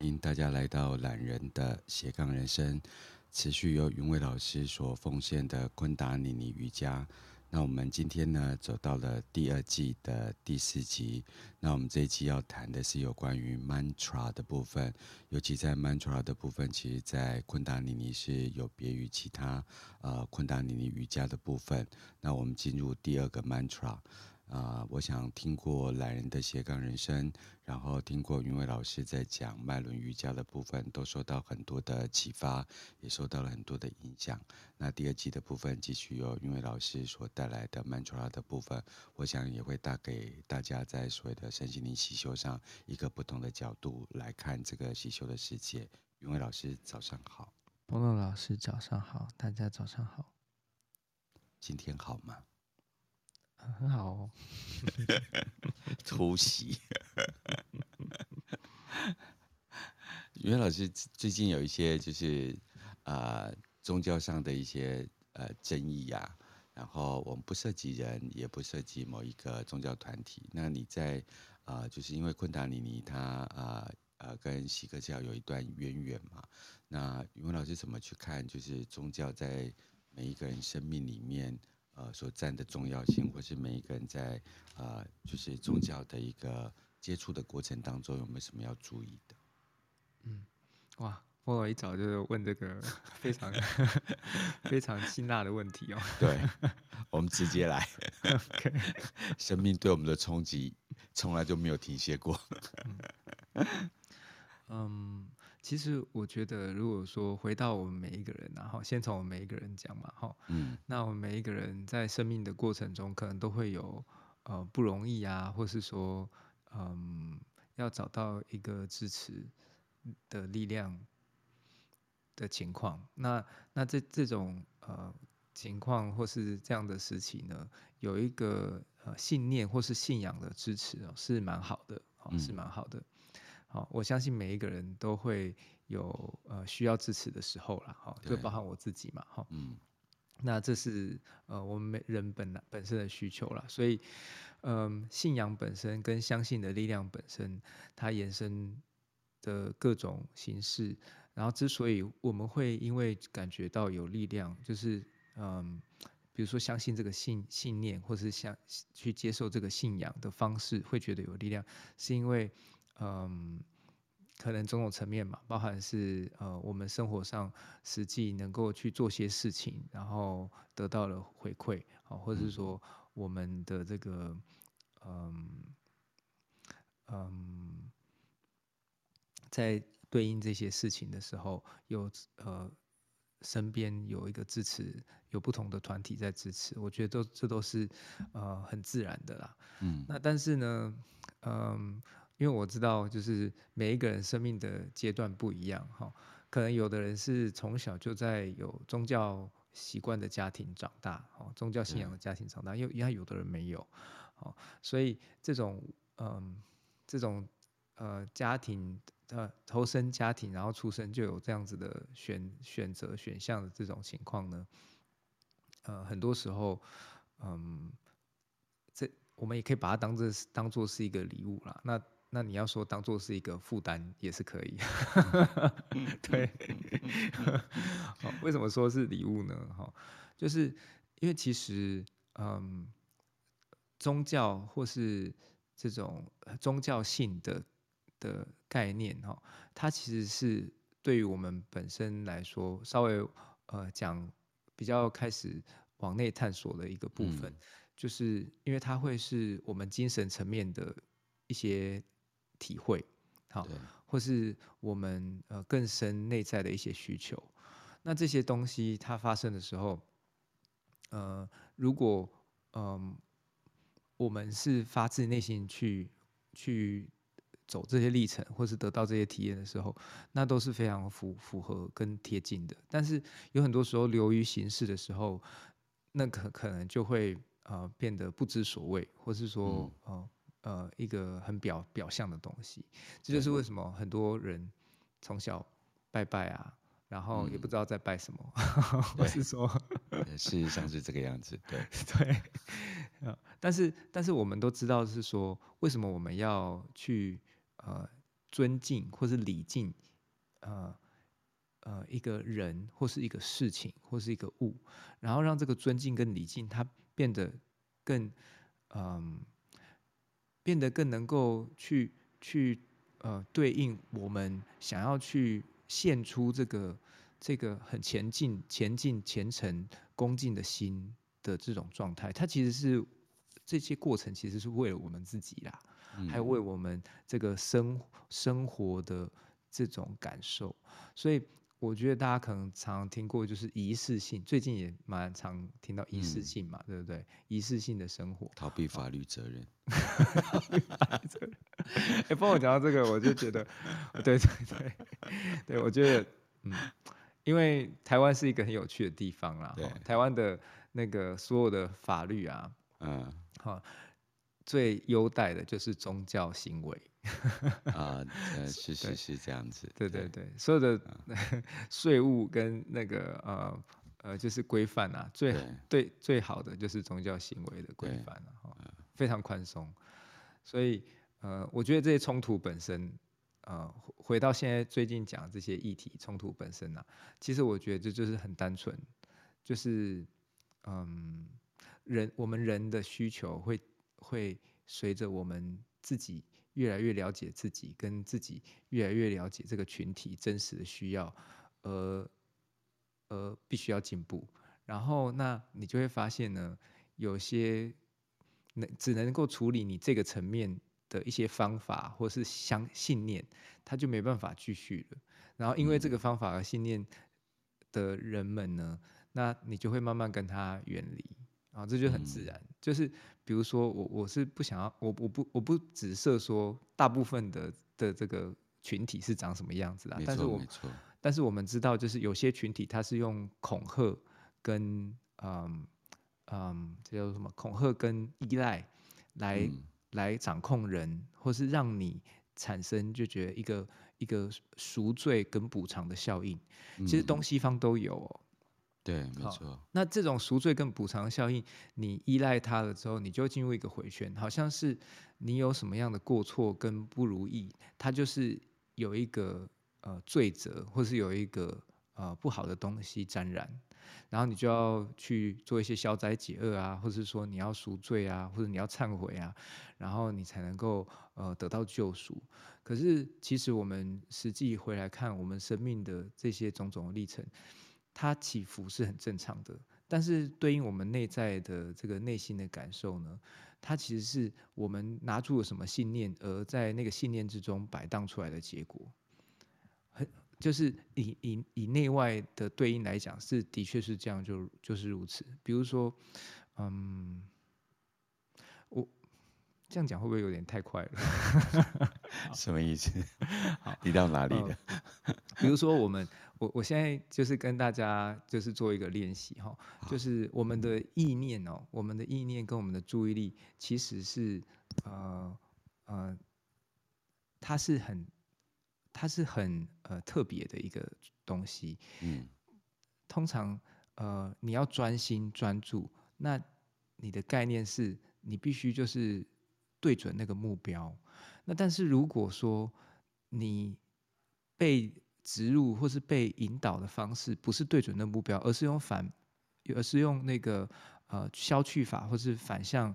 欢迎大家来到懒人的斜杠人生，持续由云伟老师所奉献的昆达尼尼瑜伽。那我们今天呢，走到了第二季的第四集。那我们这一期要谈的是有关于 mantra 的部分，尤其在 mantra 的部分，其实在昆达尼尼是有别于其他呃昆达尼尼瑜伽的部分。那我们进入第二个 mantra。啊、呃，我想听过懒人的斜杠人生，然后听过云伟老师在讲脉轮瑜伽的部分，都受到很多的启发，也受到了很多的影响。那第二季的部分继续由云伟老师所带来的曼陀拉的部分，我想也会带给大家在所谓的身心灵习修上一个不同的角度来看这个习修的世界。云伟老师早上好，波诺老师早上好，大家早上好，今天好吗？很好哦，突袭。云老师最近有一些就是啊、呃、宗教上的一些呃争议呀、啊，然后我们不涉及人，也不涉及某一个宗教团体。那你在啊、呃，就是因为昆达尼尼他啊呃，呃跟锡克教有一段渊源嘛？那云老师怎么去看？就是宗教在每一个人生命里面。呃，所占的重要性，或是每一个人在呃，就是宗教的一个接触的过程当中，有没有什么要注意的？嗯，哇，我一早就问这个 非常 非常辛辣的问题哦。对，我们直接来。生命对我们的冲击从来就没有停歇过。嗯。其实我觉得，如果说回到我们每一个人，然后先从我们每一个人讲嘛，哈，嗯，那我们每一个人在生命的过程中，可能都会有呃不容易啊，或是说嗯要找到一个支持的力量的情况。那那这这种呃情况或是这样的时期呢，有一个呃信念或是信仰的支持哦，是蛮好的，哦，是蛮好的。好，我相信每一个人都会有呃需要支持的时候啦，哈，就包含我自己嘛，哈，嗯，那这是呃我们每人本来本身的需求啦，所以，嗯、呃，信仰本身跟相信的力量本身，它延伸的各种形式，然后之所以我们会因为感觉到有力量，就是嗯、呃，比如说相信这个信信念，或是想去接受这个信仰的方式，会觉得有力量，是因为。嗯，可能种种层面嘛，包含是呃，我们生活上实际能够去做些事情，然后得到了回馈，啊，或者是说我们的这个嗯嗯，在对应这些事情的时候，有呃身边有一个支持，有不同的团体在支持，我觉得都这都是呃很自然的啦。嗯，那但是呢，嗯。因为我知道，就是每一个人生命的阶段不一样，哈，可能有的人是从小就在有宗教习惯的家庭长大，哈，宗教信仰的家庭长大，因为因为有的人没有，哦，所以这种，嗯，这种，呃，家庭，呃，投身家庭，然后出生就有这样子的选选择选项的这种情况呢，呃，很多时候，嗯，这我们也可以把它当做当做是一个礼物啦，那。那你要说当做是一个负担也是可以，对。好，为什么说是礼物呢？哈，就是因为其实，嗯，宗教或是这种宗教性的的概念，哈，它其实是对于我们本身来说，稍微呃讲比较开始往内探索的一个部分，就是因为它会是我们精神层面的一些。体会，好，或是我们呃更深内在的一些需求，那这些东西它发生的时候，呃，如果嗯、呃、我们是发自内心去去走这些历程，或是得到这些体验的时候，那都是非常符符合跟贴近的。但是有很多时候流于形式的时候，那可可能就会呃变得不知所谓，或是说呃，一个很表表象的东西，这就是为什么很多人从小拜拜啊，然后也不知道在拜什么，我、嗯、是说，事实上是这个样子，对 对。但是但是我们都知道是说，为什么我们要去呃尊敬或是礼敬，呃呃一个人或是一个事情或是一个物，然后让这个尊敬跟礼敬它变得更嗯、呃，变得更能够去去呃对应我们想要去献出这个这个很前进、前进、虔诚、恭敬的心的这种状态，它其实是这些过程其实是为了我们自己啦。还有为我们这个生生活的这种感受，所以我觉得大家可能常常听过，就是仪式性。最近也蛮常听到仪式性嘛，嗯、对不对？仪式性的生活，逃避法律责任。哎，帮我讲到这个，我就觉得，对对对，对我觉得，嗯，因为台湾是一个很有趣的地方啦。对，台湾的那个所有的法律啊，嗯，好。最优待的就是宗教行为啊，呃，是是是这样子，对对对，所有的 税务跟那个呃呃，就是规范啊，最对，对最好的就是宗教行为的规范啊，非常宽松。所以呃，我觉得这些冲突本身，呃，回到现在最近讲这些议题冲突本身啊，其实我觉得这就是很单纯，就是嗯，人我们人的需求会。会随着我们自己越来越了解自己，跟自己越来越了解这个群体真实的需要，而而必须要进步。然后，那你就会发现呢，有些能只能够处理你这个层面的一些方法或是相信念，他就没办法继续了。然后，因为这个方法和信念的人们呢，那你就会慢慢跟他远离。啊，这就很自然。嗯、就是比如说，我我是不想要，我我不我不只设说大部分的的这个群体是长什么样子啊。但是我但是我们知道，就是有些群体它是用恐吓跟嗯嗯，这叫什么？恐吓跟依赖来、嗯、来掌控人，或是让你产生就觉得一个一个赎罪跟补偿的效应。其实东西方都有、哦。对，没错。那这种赎罪跟补偿效应，你依赖它了之后，你就会进入一个回旋，好像是你有什么样的过错跟不如意，它就是有一个呃罪责，或是有一个呃不好的东西沾染，然后你就要去做一些消灾解厄啊，或是说你要赎罪啊，或者你要忏悔啊，然后你才能够呃得到救赎。可是其实我们实际回来看，我们生命的这些种种的历程。它起伏是很正常的，但是对应我们内在的这个内心的感受呢，它其实是我们拿住了什么信念，而在那个信念之中摆荡出来的结果。很就是以以以内外的对应来讲，是的确是这样就，就是如此。比如说，嗯，这样讲会不会有点太快了？什么意思？你到哪里了？嗯，比如说我们。我我现在就是跟大家就是做一个练习哈，就是我们的意念哦，我们的意念跟我们的注意力其实是呃呃，它是很它是很呃特别的一个东西。嗯，通常呃你要专心专注，那你的概念是你必须就是对准那个目标。那但是如果说你被植入或是被引导的方式，不是对准那目标，而是用反，而是用那个呃消去法或是反向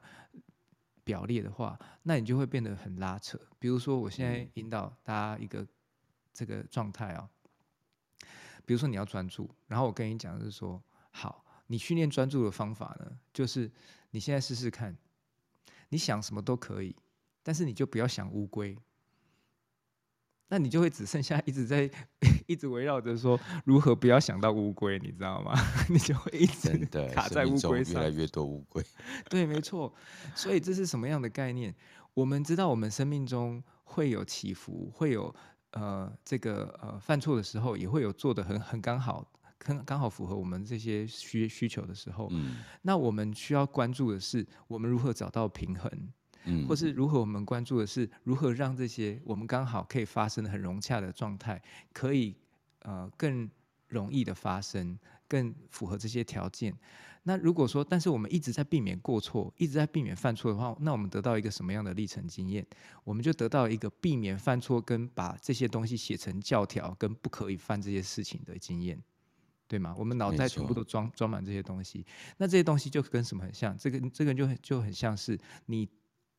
表列的话，那你就会变得很拉扯。比如说，我现在引导大家一个这个状态啊，比如说你要专注，然后我跟你讲的是说，好，你训练专注的方法呢，就是你现在试试看，你想什么都可以，但是你就不要想乌龟。那你就会只剩下一直在 一直围绕着说如何不要想到乌龟，你知道吗？你就会一直卡在乌龟上，越来越多乌龟。对，没错。所以这是什么样的概念？我们知道，我们生命中会有起伏，会有呃这个呃犯错的时候，也会有做的很很刚好，很刚好符合我们这些需需求的时候。嗯。那我们需要关注的是，我们如何找到平衡。嗯，或是如何我们关注的是如何让这些我们刚好可以发生的很融洽的状态，可以呃更容易的发生，更符合这些条件。那如果说，但是我们一直在避免过错，一直在避免犯错的话，那我们得到一个什么样的历程经验？我们就得到一个避免犯错跟把这些东西写成教条，跟不可以犯这些事情的经验，对吗？我们脑袋全部都装装满这些东西，那这些东西就跟什么很像？这个这个就很就很像是你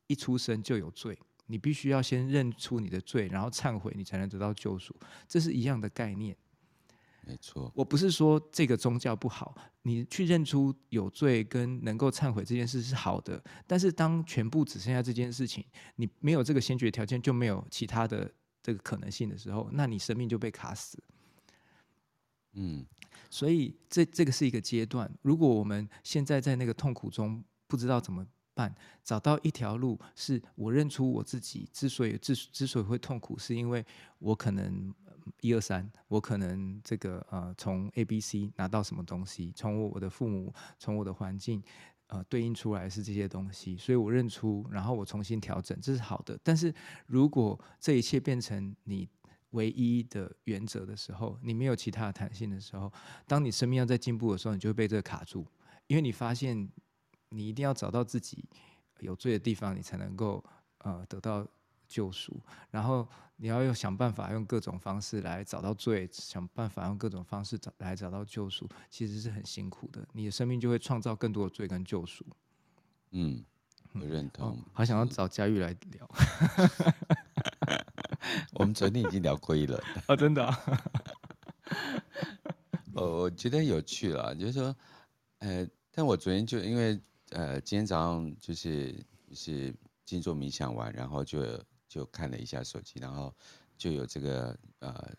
一出生就有罪，你必须要先认出你的罪，然后忏悔，你才能得到救赎，这是一样的概念。没错，我不是说这个宗教不好，你去认出有罪跟能够忏悔这件事是好的，但是当全部只剩下这件事情，你没有这个先决条件，就没有其他的这个可能性的时候，那你生命就被卡死。嗯，所以这这个是一个阶段。如果我们现在在那个痛苦中不知道怎么办，找到一条路，是我认出我自己之所以之之所以会痛苦，是因为我可能。一二三，我可能这个呃，从 A、B、C 拿到什么东西，从我的父母，从我的环境，呃，对应出来是这些东西，所以我认出，然后我重新调整，这是好的。但是如果这一切变成你唯一的原则的时候，你没有其他的弹性的时候，当你生命要在进步的时候，你就会被这个卡住，因为你发现你一定要找到自己有罪的地方，你才能够呃得到。救赎，然后你要用想办法用各种方式来找到罪，想办法用各种方式找来找到救赎，其实是很辛苦的。你的生命就会创造更多的罪跟救赎。嗯，我认同。哦、好想要找佳玉来聊。我们昨天已经聊过一轮了。哦，真的、啊。我我觉得有趣了，就是说，呃，但我昨天就因为呃，今天早上就是就是静坐冥想完，然后就。就看了一下手机，然后就有这个呃，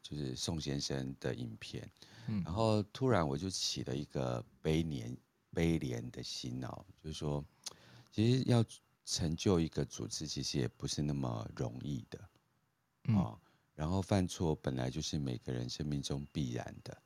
就是宋先生的影片，嗯，然后突然我就起了一个悲怜悲怜的心哦，就是说，其实要成就一个组织，其实也不是那么容易的，哦，然后犯错本来就是每个人生命中必然的，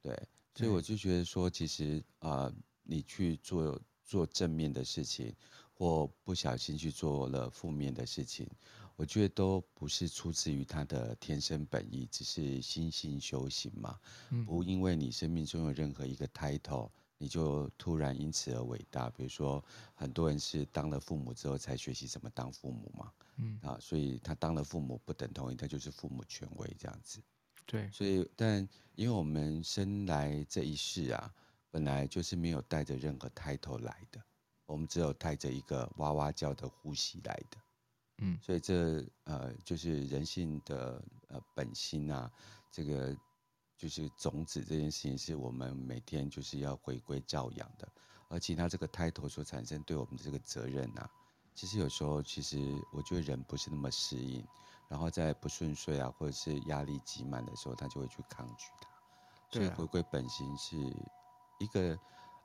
对，所以我就觉得说，其实啊，呃，你去做做正面的事情。或不小心去做了负面的事情，我觉得都不是出自于他的天生本意，只是心性修行嘛。嗯。不因为你生命中有任何一个 title，你就突然因此而伟大。比如说，很多人是当了父母之后才学习怎么当父母嘛。嗯。啊，所以他当了父母不等同于他就是父母权威这样子。对。所以，但因为我们生来这一世啊，本来就是没有带着任何 title 来的。我们只有带着一个哇哇叫的呼吸来的，嗯，所以这呃就是人性的呃本心啊，这个就是种子这件事情是我们每天就是要回归教养的，而其他这个 title 所产生对我们的这个责任啊，其实有时候其实我觉得人不是那么适应，然后在不顺遂啊或者是压力积满的时候，他就会去抗拒它，所以回归本心是一个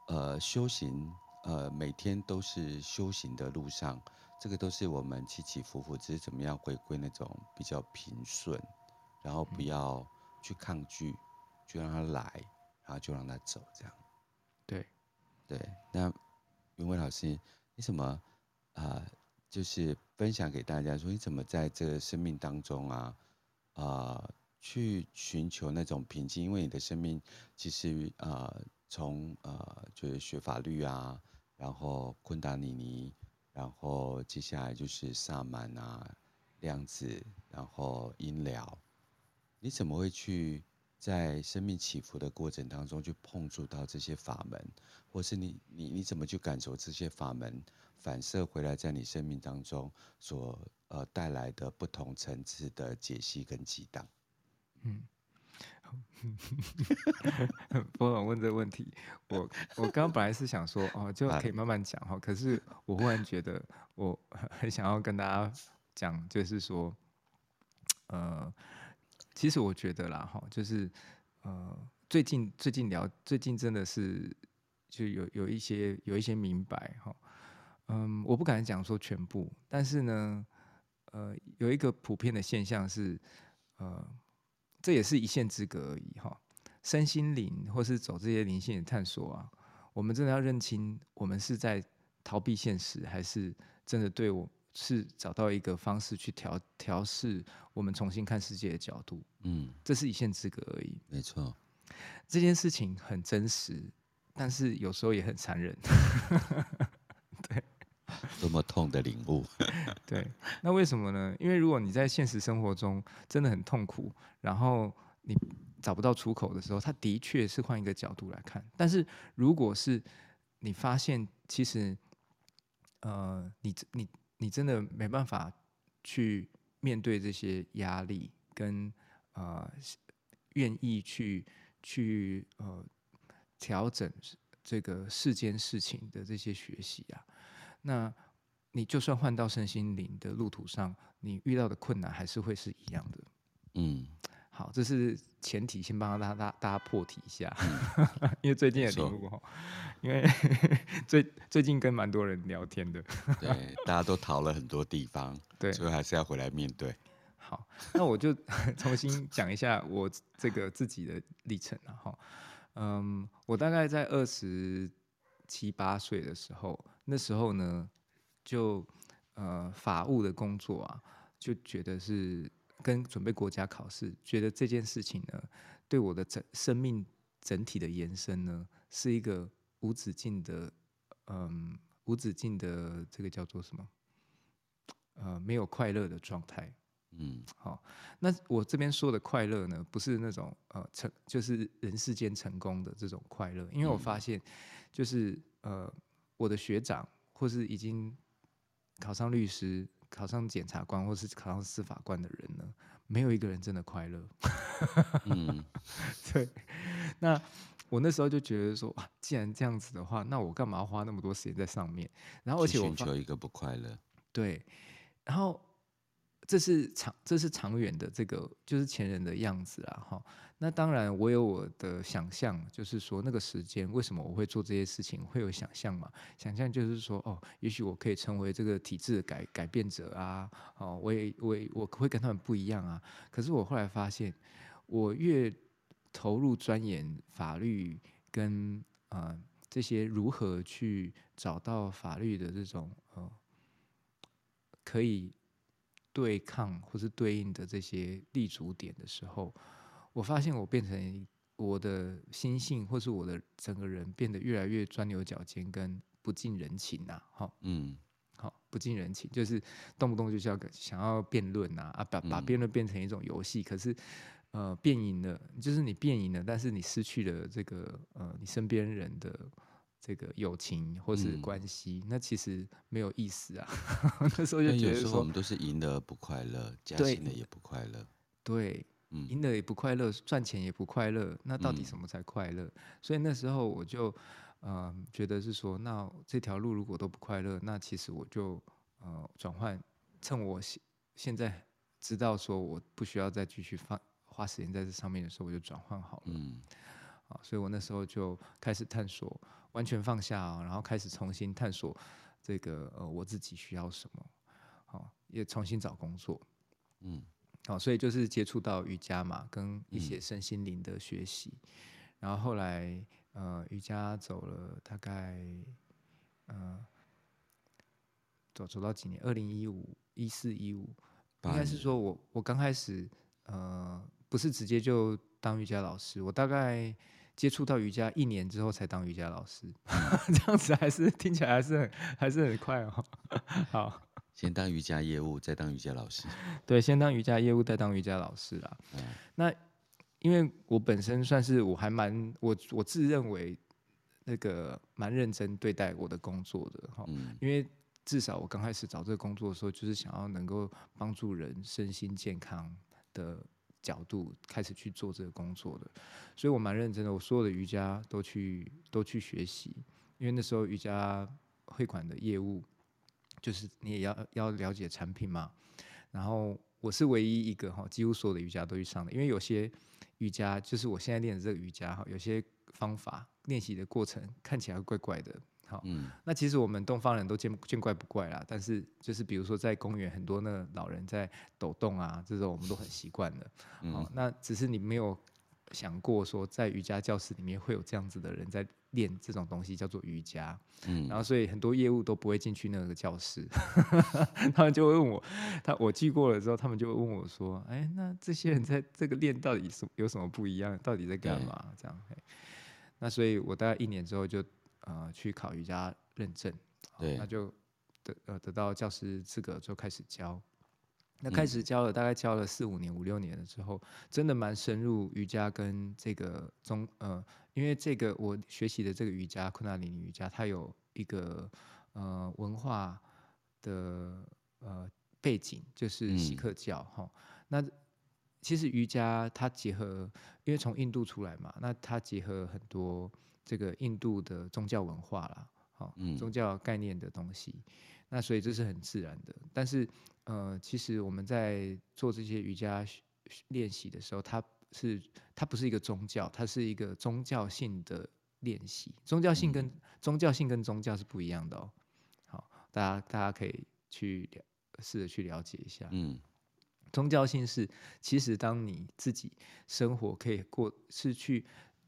呃修行。呃，每天都是修行的路上，这个都是我们起起伏伏，只是怎么样回归那种比较平顺，然后不要去抗拒，就让他来，然后就让他走，这样。对，对。那云伟老师，你怎么啊、呃？就是分享给大家说，你怎么在这个生命当中啊啊、呃，去寻求那种平静？因为你的生命其实啊、呃，从呃，就是学法律啊。然后昆达尼尼，然后接下来就是萨满啊、量子，然后音疗。你怎么会去在生命起伏的过程当中去碰触到这些法门，或是你你你怎么去感受这些法门反射回来在你生命当中所呃带来的不同层次的解析跟激荡？嗯。波总问这个问题，我我刚刚本来是想说哦，就可以慢慢讲哈，可是我忽然觉得我很想要跟大家讲，就是说，呃，其实我觉得啦哈，就是呃，最近最近聊，最近真的是就有有一些有一些明白哈，嗯，我不敢讲说全部，但是呢，呃，有一个普遍的现象是，呃。这也是一线之隔而已哈，身心灵或是走这些灵性的探索啊，我们真的要认清，我们是在逃避现实，还是真的对我是找到一个方式去调调试我们重新看世界的角度？嗯，这是一线之隔而已。没错。这件事情很真实，但是有时候也很残忍。对，多么痛的领悟。对，那为什么呢？因为如果你在现实生活中真的很痛苦，然后你找不到出口的时候，他的确是换一个角度来看。但是如果是你发现，其实，呃，你你你真的没办法去面对这些压力，跟呃，愿意去。去呃调整这个世间事情的这些学习啊，那你就算换到身心灵的路途上，你遇到的困难还是会是一样的。嗯，好，这是前提，先帮大家大大家破题一下，因为最近也领悟哈，因为 最最近跟蛮多人聊天的，对，大家都逃了很多地方，对，所以还是要回来面对。好，那我就重新讲一下我这个自己的历程了哈。嗯，我大概在二十七八岁的时候，那时候呢，就呃法务的工作啊，就觉得是跟准备国家考试，觉得这件事情呢，对我的整生命整体的延伸呢，是一个无止境的，嗯，无止境的这个叫做什么？呃，没有快乐的状态。嗯，好，那我这边说的快乐呢，不是那种呃成，就是人世间成功的这种快乐，因为我发现，就是呃我的学长或是已经考上律师、考上检察官或是考上司法官的人呢，没有一个人真的快乐。嗯，对。那我那时候就觉得说，哇，既然这样子的话，那我干嘛要花那么多时间在上面？然后而且我寻求一个不快乐。对，然后。这是长，这是长远的，这个就是前人的样子啊，哈。那当然，我有我的想象，就是说那个时间，为什么我会做这些事情，会有想象嘛？想象就是说，哦，也许我可以成为这个体制的改改变者啊，哦，我也我也我会跟他们不一样啊。可是我后来发现，我越投入钻研法律跟啊、这些如何去找到法律的这种呃可以。对抗或是对应的这些立足点的时候，我发现我变成我的心性或是我的整个人变得越来越钻牛角尖跟不近人情呐，哈，嗯，好，不近人情，就是动不动就是要想要辩论呐，啊，把把辩论变成一种游戏，可是呃，辩赢了，就是你辩赢了，但是你失去了这个呃，你身边人的。这个友情或是关系，嗯、那其实没有意思啊。那时候就觉得说，我们都是赢了不快乐，加薪的也不快乐。对，嗯、赢了也不快乐，赚钱也不快乐。那到底什么才快乐？嗯、所以那时候我就呃觉得是说，那这条路如果都不快乐，那其实我就呃转换，趁我现现在知道说我不需要再继续放花时间在这上面的时候，我就转换好了。嗯，啊，所以我那时候就开始探索。完全放下，然后开始重新探索这个呃我自己需要什么，好，也重新找工作，嗯，好，所以就是接触到瑜伽嘛，跟一些身心灵的学习，嗯、然后后来呃瑜伽走了大概呃走走到几年，二零一五一四一五，应该是说我我刚开始呃不是直接就当瑜伽老师，我大概。接触到瑜伽一年之后才当瑜伽老师，这样子还是听起来还是很 还是很快哦。好，先当瑜伽业务，再当瑜伽老师。对，先当瑜伽业务，再当瑜伽老师啦。嗯、那因为我本身算是我还蛮我我自认为那个蛮认真对待我的工作的哈，嗯、因为至少我刚开始找这个工作的时候，就是想要能够帮助人身心健康的。角度开始去做这个工作的，所以我蛮认真的。我所有的瑜伽都去都去学习，因为那时候瑜伽会馆的业务就是你也要要了解产品嘛。然后我是唯一一个哈，几乎所有的瑜伽都去上的，因为有些瑜伽就是我现在练的这个瑜伽哈，有些方法练习的过程看起来怪怪的。好，嗯，那其实我们东方人都见见怪不怪啦。但是就是比如说在公园，很多那个老人在抖动啊，这种我们都很习惯的。好，那只是你没有想过说，在瑜伽教室里面会有这样子的人在练这种东西，叫做瑜伽。嗯，然后所以很多业务都不会进去那个教室，他们就会问我，他我记过了之后，他们就会问我说：“哎，那这些人在这个练到底是有什么不一样？到底在干嘛？”这样。那所以我大概一年之后就呃去考瑜伽认证，对，那就得呃得到教师资格，就开始教。那开始教了，大概教了四五年、五六年了之后，真的蛮深入瑜伽跟这个中呃，因为这个我学习的这个瑜伽昆达里尼瑜伽，它有一个呃文化的呃背景，就是锡克教哈、嗯。那其实瑜伽它结合，因为从印度出来嘛，那它结合很多这个印度的宗教文化啦，好，宗教概念的东西。那所以这是很自然的，但是。呃，其实我们在做这些瑜伽练习的时候，它是它不是一个宗教，它是一个宗教性的练习。宗教性跟、嗯、宗教性跟宗教是不一样的哦。好，大家大家可以去试着去了解一下。嗯，宗教性是其实当你自己生活可以过，是去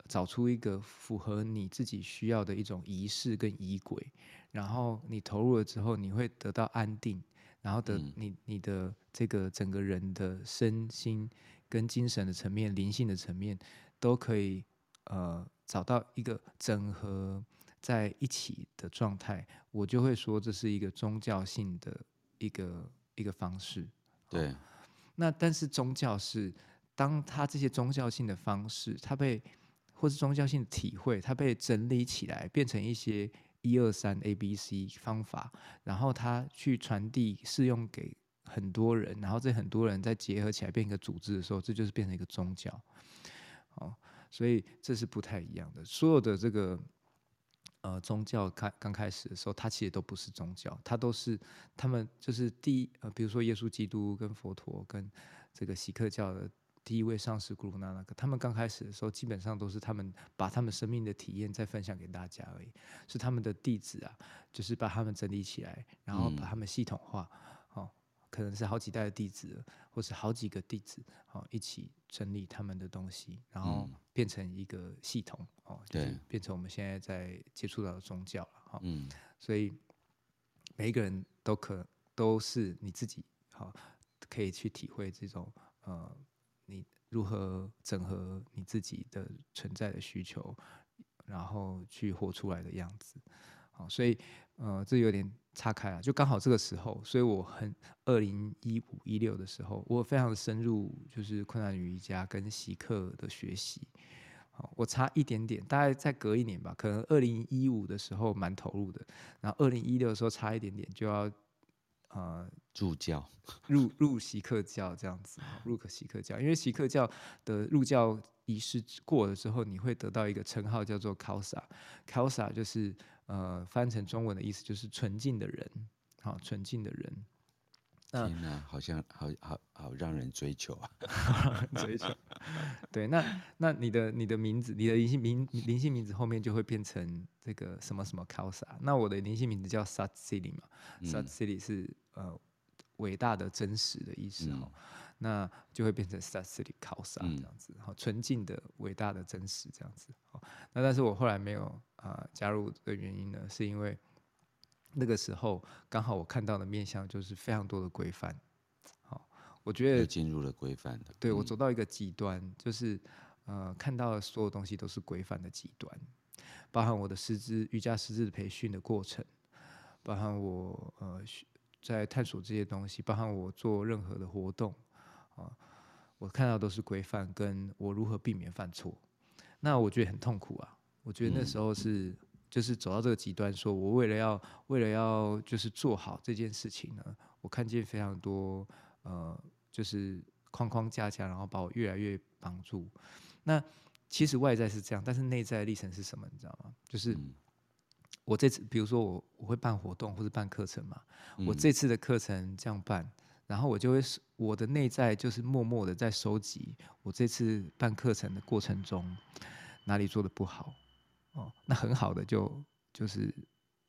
找出一个符合你自己需要的一种仪式跟仪轨，然后你投入了之后，你会得到安定。然后的你你的这个整个人的身心跟精神的层面、灵性的层面，都可以呃找到一个整合在一起的状态。我就会说这是一个宗教性的一个一个方式。对。那但是宗教是当他这些宗教性的方式，它被或是宗教性的体会，它被整理起来，变成一些。一二三 A B C 方法，然后它去传递适用给很多人，然后这很多人再结合起来变一个组织的时候，这就是变成一个宗教。哦，所以这是不太一样的。所有的这个呃宗教开刚开始的时候，它其实都不是宗教，它都是他们就是第一呃，比如说耶稣基督跟佛陀跟这个锡克教的。第一位上师古鲁那纳克，他们刚开始的时候，基本上都是他们把他们生命的体验再分享给大家而已。是他们的弟子啊，就是把他们整理起来，然后把他们系统化，哦，可能是好几代的弟子，或是好几个弟子，哦，一起整理他们的东西，然后变成一个系统，哦，就是变成我们现在在接触到的宗教了，哈，嗯，所以每一个人都可都是你自己，好，可以去体会这种，呃。你如何整合你自己的存在的需求，然后去活出来的样子？好，所以呃，这有点岔开了，就刚好这个时候，所以我很二零一五一六的时候，我非常的深入，就是困难瑜伽跟习课的学习。我差一点点，大概再隔一年吧，可能二零一五的时候蛮投入的，然后二零一六的时候差一点点就要。呃，入教，入入锡克教这样子，入可锡克教，因为锡克教的入教仪式过了之后，你会得到一个称号叫做 Khalsa，Khalsa 就是呃翻成中文的意思就是纯净的人，好，纯净的人。天哪，好像好好好让人追求啊！追求，对，那那你的你的名字，你的灵性名灵性名字后面就会变成这个什么什么 Khalsa。那我的灵性名字叫 Sat City 嘛，Sat City 是呃伟大的真实的意思哈、嗯。那就会变成 Sat City Khalsa 这样子，好，纯净的伟大的真实这样子。好，那但是我后来没有啊、呃、加入的原因呢，是因为。那个时候刚好我看到的面相就是非常多的规范，好，我觉得进入了规范的，对，我走到一个极端，嗯、就是呃看到的所有东西都是规范的极端，包含我的师资瑜伽师资培训的过程，包含我呃在探索这些东西，包含我做任何的活动啊，我看到都是规范，跟我如何避免犯错，那我觉得很痛苦啊，我觉得那时候是。嗯就是走到这个极端，说我为了要为了要就是做好这件事情呢，我看见非常多呃，就是框框架架，然后把我越来越绑住。那其实外在是这样，但是内在的历程是什么？你知道吗？就是我这次，比如说我我会办活动或者办课程嘛，我这次的课程这样办，然后我就会我的内在就是默默的在收集我这次办课程的过程中哪里做的不好。哦，那很好的就就是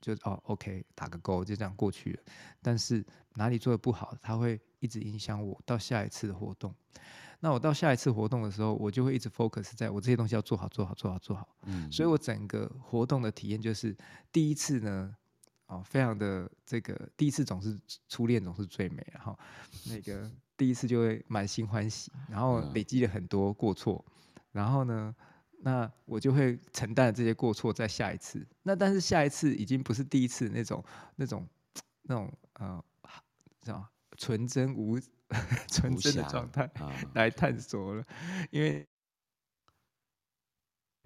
就哦，OK，打个勾，就这样过去了。但是哪里做的不好，他会一直影响我到下一次的活动。那我到下一次活动的时候，我就会一直 focus 在我这些东西要做好，做好，做好，做好。嗯，所以我整个活动的体验就是第一次呢，哦，非常的这个第一次总是初恋总是最美，然后那个 第一次就会满心欢喜，然后累积了很多过错，然后呢，那我就会承担这些过错在下一次。那但是下一次已经不是第一次那种那种那种呃，知道纯真无 纯真的状态来探索了，因为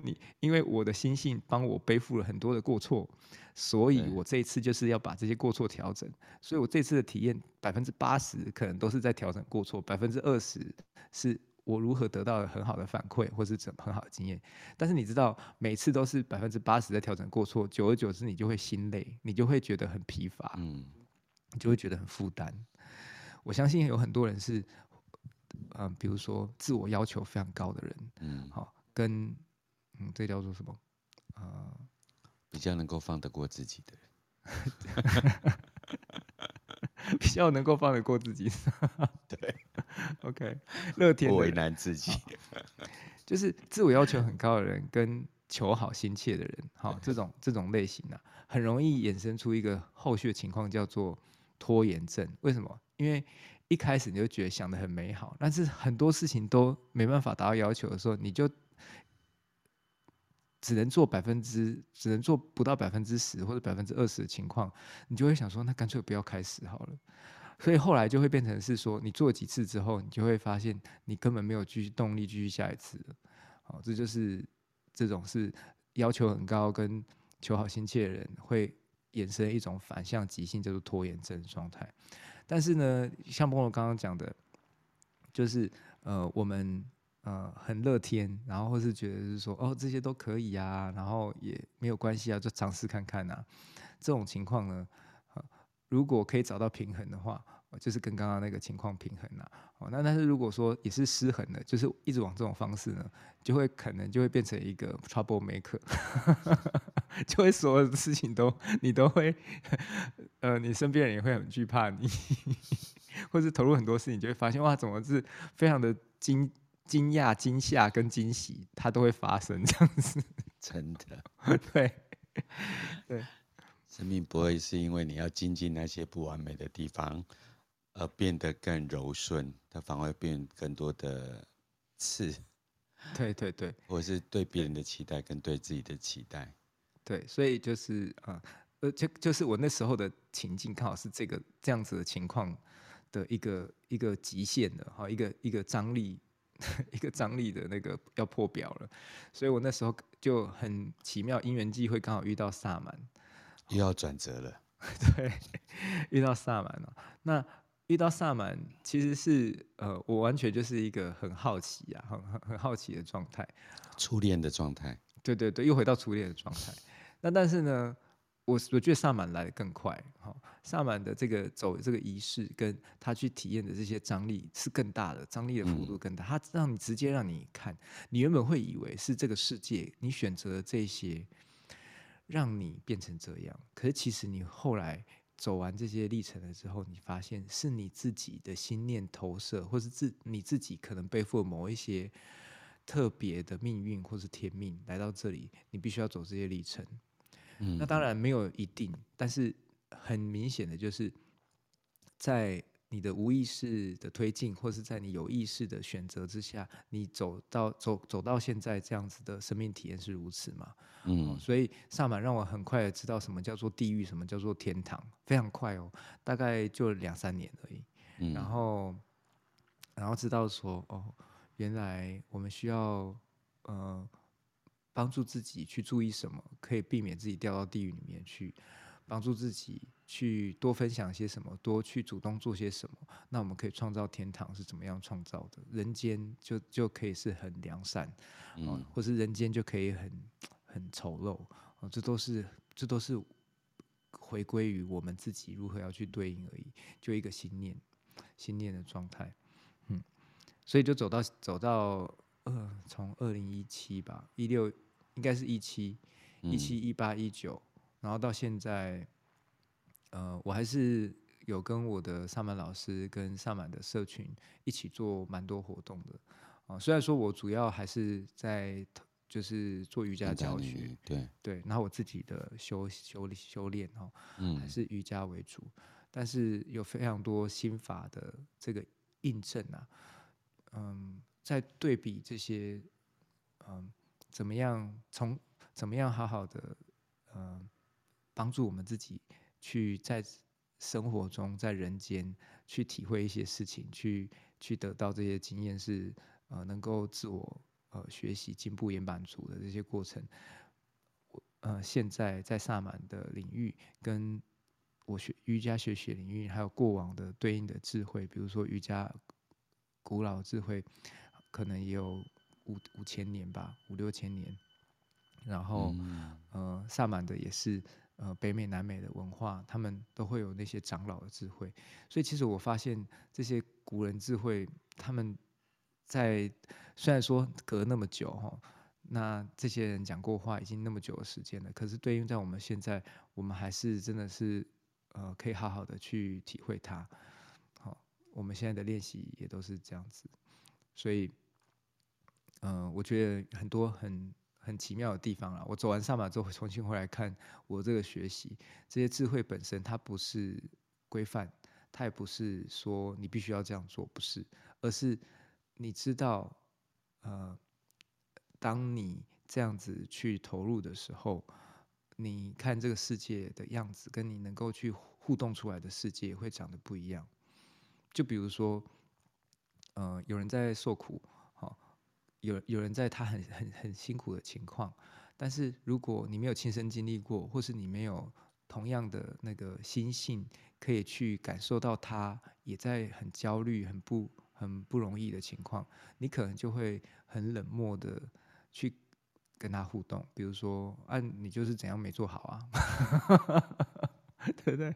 你因为我的心性帮我背负了很多的过错，所以我这一次就是要把这些过错调整。所以我这次的体验百分之八十可能都是在调整过错，百分之二十是我如何得到了很好的反馈或是怎么很好的经验。但是你知道，每次都是百分之八十在调整过错，久而久之你就会心累，你就会觉得很疲乏，嗯，你就会觉得很负担。我相信有很多人是，嗯、呃，比如说自我要求非常高的人，嗯，好、哦，跟嗯，这叫做什么？呃，比较能够放得过自己的人，比较能够放得过自己，对，OK，乐天不为难自己，就是自我要求很高的人跟求好心切的人，好、哦，这种这种类型呢、啊，很容易衍生出一个后续的情况，叫做拖延症。为什么？因为一开始你就觉得想的很美好，但是很多事情都没办法达到要求的时候，你就只能做百分之，只能做不到百分之十或者百分之二十的情况，你就会想说，那干脆不要开始好了。所以后来就会变成是说，你做几次之后，你就会发现你根本没有继续动力继续下一次了。好，这就是这种是要求很高跟求好心切的人会衍生一种反向急性，叫做拖延症状态。但是呢，像朋友刚刚讲的，就是呃，我们呃很乐天，然后或是觉得是说哦这些都可以啊，然后也没有关系啊，就尝试看看啊。这种情况呢，呃，如果可以找到平衡的话，就是跟刚刚那个情况平衡了。哦，那但是如果说也是失衡的，就是一直往这种方式呢，就会可能就会变成一个 trouble maker，就会所有的事情都你都会，呃，你身边人也会很惧怕你，或是投入很多事情，就会发现哇，怎么是非常的惊惊讶、惊吓跟惊喜，它都会发生这样子，真的，对对，生命不会是因为你要精进那些不完美的地方。而变得更柔顺，它反而会变更多的刺。对对对，或是对别人的期待跟对自己的期待。对，所以就是啊，呃，就就是我那时候的情境，刚好是这个这样子的情况的一个一个极限的哈，一个一个张力，一个张力的那个要破表了。所以我那时候就很奇妙，因缘际会刚好遇到萨满，又要转折了。对，遇到萨满了，那。遇到萨满其实是呃，我完全就是一个很好奇呀、啊，很很很好奇的状态，初恋的状态。对对对，又回到初恋的状态。那但是呢，我我觉得萨满来得更快。哈，萨满的这个走这个仪式，跟他去体验的这些张力是更大的，张力的幅度更大。他让你直接让你看，你原本会以为是这个世界，你选择了这些，让你变成这样。可是其实你后来。走完这些历程了之后，你发现是你自己的心念投射，或是自你自己可能背负了某一些特别的命运或是天命来到这里，你必须要走这些历程。嗯，那当然没有一定，但是很明显的就是在。你的无意识的推进，或是在你有意识的选择之下，你走到走走到现在这样子的生命体验是如此吗？嗯，哦、所以萨满让我很快的知道什么叫做地狱，什么叫做天堂，非常快哦，大概就两三年而已。嗯、然后，然后知道说，哦，原来我们需要呃帮助自己去注意什么，可以避免自己掉到地狱里面去。帮助自己去多分享些什么，多去主动做些什么，那我们可以创造天堂是怎么样创造的？人间就就可以是很良善，嗯、呃，或是人间就可以很很丑陋，哦、呃，这都是这都是回归于我们自己如何要去对应而已，就一个心念心念的状态，嗯，所以就走到走到呃，从二零一七吧，一六应该是一七一七一八一九。然后到现在，呃，我还是有跟我的萨满老师跟萨满的社群一起做蛮多活动的。啊。虽然说我主要还是在就是做瑜伽教学，对。对，然后我自己的修修修炼哦，嗯，还是瑜伽为主，但是有非常多心法的这个印证啊，嗯，在对比这些，嗯，怎么样从怎么样好好的，嗯，帮助我们自己去在生活中在人间去体会一些事情，去去得到这些经验是呃能够自我。呃，学习进步也满足的这些过程，我呃现在在萨满的领域，跟我学瑜伽学习领域，还有过往的对应的智慧，比如说瑜伽古老智慧，可能也有五五千年吧，五六千年。然后、嗯、呃，萨满的也是呃北美南美的文化，他们都会有那些长老的智慧。所以其实我发现这些古人智慧，他们。在虽然说隔那么久哈，那这些人讲过话已经那么久的时间了，可是对应在我们现在，我们还是真的是呃可以好好的去体会它。好，我们现在的练习也都是这样子，所以嗯、呃，我觉得很多很很奇妙的地方啦。我走完上马之后，重新回来看我这个学习这些智慧本身，它不是规范，它也不是说你必须要这样做，不是，而是。你知道，呃，当你这样子去投入的时候，你看这个世界的样子，跟你能够去互动出来的世界会长得不一样。就比如说，呃，有人在受苦，有有人在他很很很辛苦的情况，但是如果你没有亲身经历过，或是你没有同样的那个心性，可以去感受到他也在很焦虑、很不。很不容易的情况，你可能就会很冷漠的去跟他互动。比如说，啊，你就是怎样没做好啊，对不对？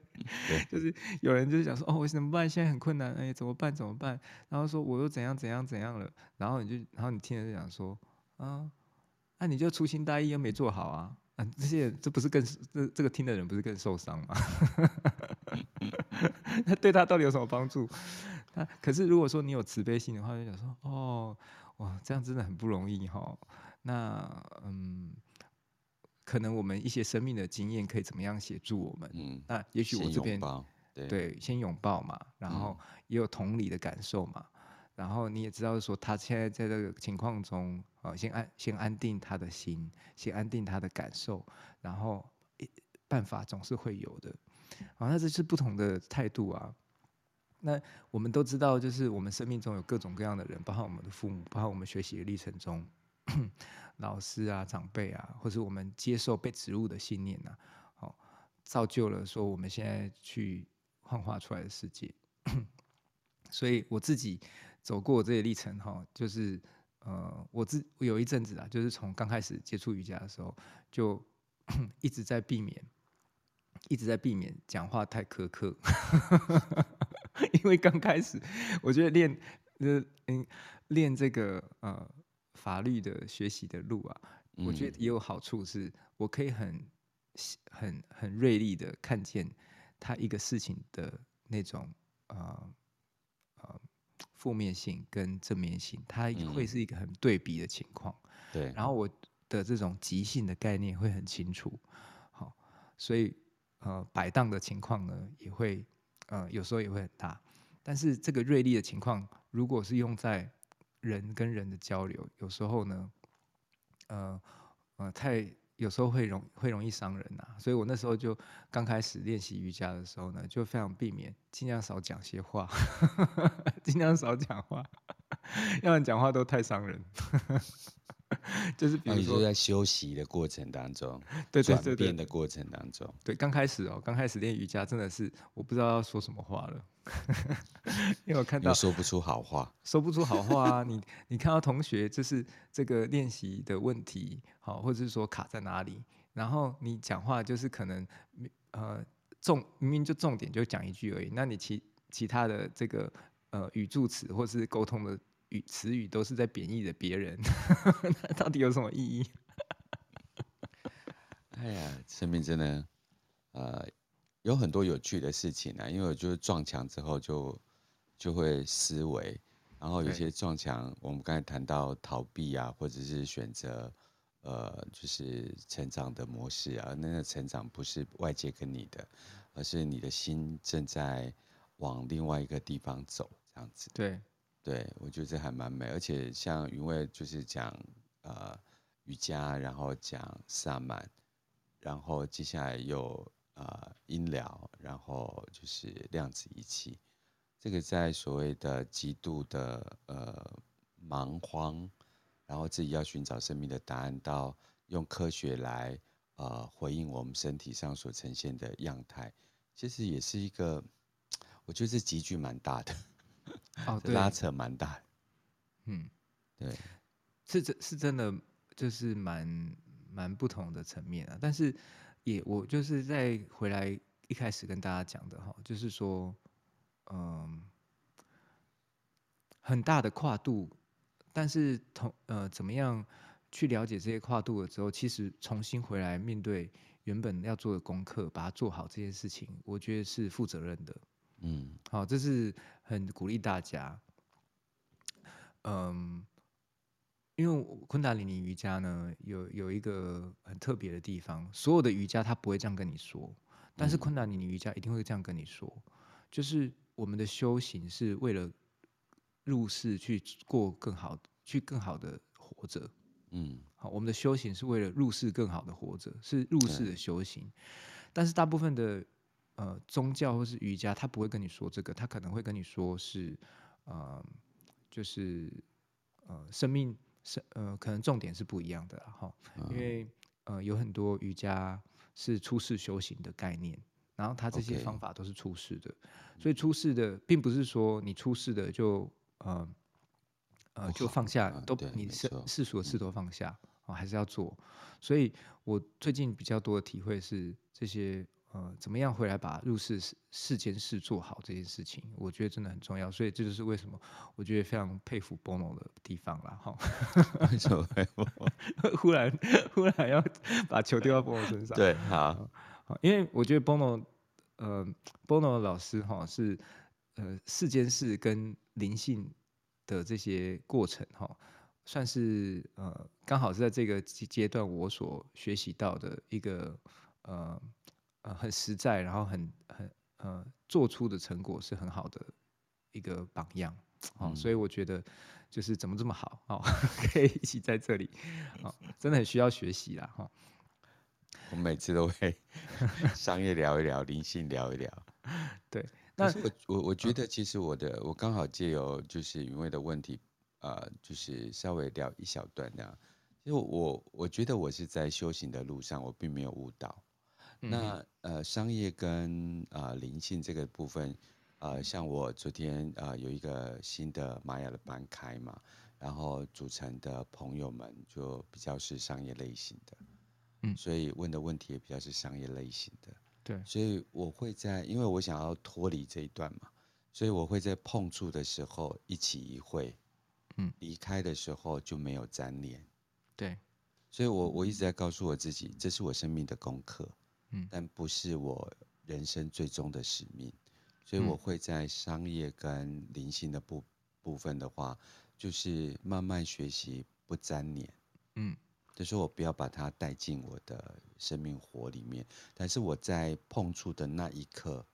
对，就是有人就是讲说，哦，我怎么办？现在很困难，哎，怎么办？怎么办？然后说我又怎样怎样怎样了？然后你就，然后你听着就讲说，啊，那你就粗心大意又没做好啊，啊，这些这不是更这这个听的人不是更受伤吗？那对他到底有什么帮助？那可是如果说你有慈悲心的话，就想说哦，哇，这样真的很不容易哈。那嗯，可能我们一些生命的经验可以怎么样协助我们？嗯，那也许我这边对，对先拥抱嘛，然后也有同理的感受嘛，嗯、然后你也知道说他现在在这个情况中啊，先安先安定他的心，先安定他的感受，然后办法总是会有的。啊，那这是不同的态度啊。那我们都知道，就是我们生命中有各种各样的人，包括我们的父母，包括我们学习的历程中，老师啊、长辈啊，或是我们接受被植入的信念啊，好，造就了说我们现在去幻化出来的世界。所以我自己走过这些历程，哈，就是呃，我自有一阵子啊，就是从刚开始接触瑜伽的时候，就 一直在避免。一直在避免讲话太苛刻，因为刚开始我觉得练呃嗯练这个呃法律的学习的路啊，我觉得也有好处，是我可以很很很锐利的看见他一个事情的那种呃呃负面性跟正面性，它会是一个很对比的情况。对，然后我的这种即兴的概念会很清楚，好，所以。呃，摆荡的情况呢，也会呃，有时候也会很大。但是这个锐利的情况，如果是用在人跟人的交流，有时候呢，呃呃，太有时候会容会容易伤人呐、啊。所以我那时候就刚开始练习瑜伽的时候呢，就非常避免，尽量少讲些话，尽量少讲话，要不然讲话都太伤人。就是比如说，在休息的过程当中，对对对，转变的过程当中，对，刚开始哦，刚开始练瑜伽真的是我不知道要说什么话了，因为我看到说不出好话，说不出好话啊。你你看到同学就是这个练习的问题，好，或者是说卡在哪里，然后你讲话就是可能呃重明明就重点就讲一句而已，那你其其他的这个呃语助词或是沟通的。语词语都是在贬义的别人，那到底有什么意义？哎呀，生命真的，呃，有很多有趣的事情啊，因为我就是撞墙之后就就会思维，然后有些撞墙，我们刚才谈到逃避啊，或者是选择呃，就是成长的模式啊，那个成长不是外界跟你的，而是你的心正在往另外一个地方走，这样子。对，对我觉得这还蛮美，而且像云蔚就是讲呃瑜伽，然后讲萨满，然后接下来又。呃，音疗，然后就是量子仪器，这个在所谓的极度的呃蛮荒，然后自己要寻找生命的答案，到用科学来呃回应我们身体上所呈现的样态，其实也是一个，我觉得这级距蛮大的，哦，拉扯蛮大的，嗯，对，是真，是真的，就是蛮蛮不同的层面啊，但是。也，我就是在回来一开始跟大家讲的哈，就是说，嗯，很大的跨度，但是同呃，怎么样去了解这些跨度了之后，其实重新回来面对原本要做的功课，把它做好这件事情，我觉得是负责任的。嗯，好，这是很鼓励大家。嗯。因为昆达里尼瑜伽呢，有有一个很特别的地方，所有的瑜伽它不会这样跟你说，但是昆达里尼瑜伽一定会这样跟你说，就是我们的修行是为了入世去过更好，去更好的活着。嗯，好，我们的修行是为了入世更好的活着，是入世的修行。但是大部分的呃宗教或是瑜伽，他不会跟你说这个，他可能会跟你说是呃，就是呃生命。是呃，可能重点是不一样的哈，因为呃有很多瑜伽是出世修行的概念，然后他这些方法都是出世的.所以出世的并不是说你出世的就呃呃就放下都你世世俗的事都放下哦，还是要做，所以我最近比较多的体会是这些。呃，怎么样回来把入世世间事做好这件事情，我觉得真的很重要。所以这就是为什么我觉得非常佩服 Bono 的地方了哈。为什么佩服？忽然忽然要把球丢到 Bono 身上？对，好，因为我觉得 Bono，呃，Bono 老师哈是呃世间事跟灵性的这些过程哈，算是呃刚好是在这个阶段我所学习到的一个呃。呃，很实在，然后很很呃，做出的成果是很好的一个榜样，哦，嗯、所以我觉得就是怎么这么好，哦，可以一起在这里，哦，真的很需要学习啦，哈、哦。我每次都会 商业聊一聊，灵性聊一聊，对。但是我我我觉得其实我的、嗯、我刚好借由就是云蔚的问题，呃，就是稍微聊一小段这样，因为我我觉得我是在修行的路上，我并没有误导。那呃，商业跟呃灵性这个部分，呃，像我昨天呃有一个新的玛雅的班开嘛，然后组成的朋友们就比较是商业类型的，嗯，所以问的问题也比较是商业类型的，对，所以我会在，因为我想要脱离这一段嘛，所以我会在碰触的时候一起一会，嗯，离开的时候就没有粘连，对，所以我我一直在告诉我自己，这是我生命的功课。嗯，但不是我人生最终的使命，所以我会在商业跟灵性的部部分的话，就是慢慢学习不沾黏，嗯，就是我不要把它带进我的生命活里面，但是我在碰触的那一刻，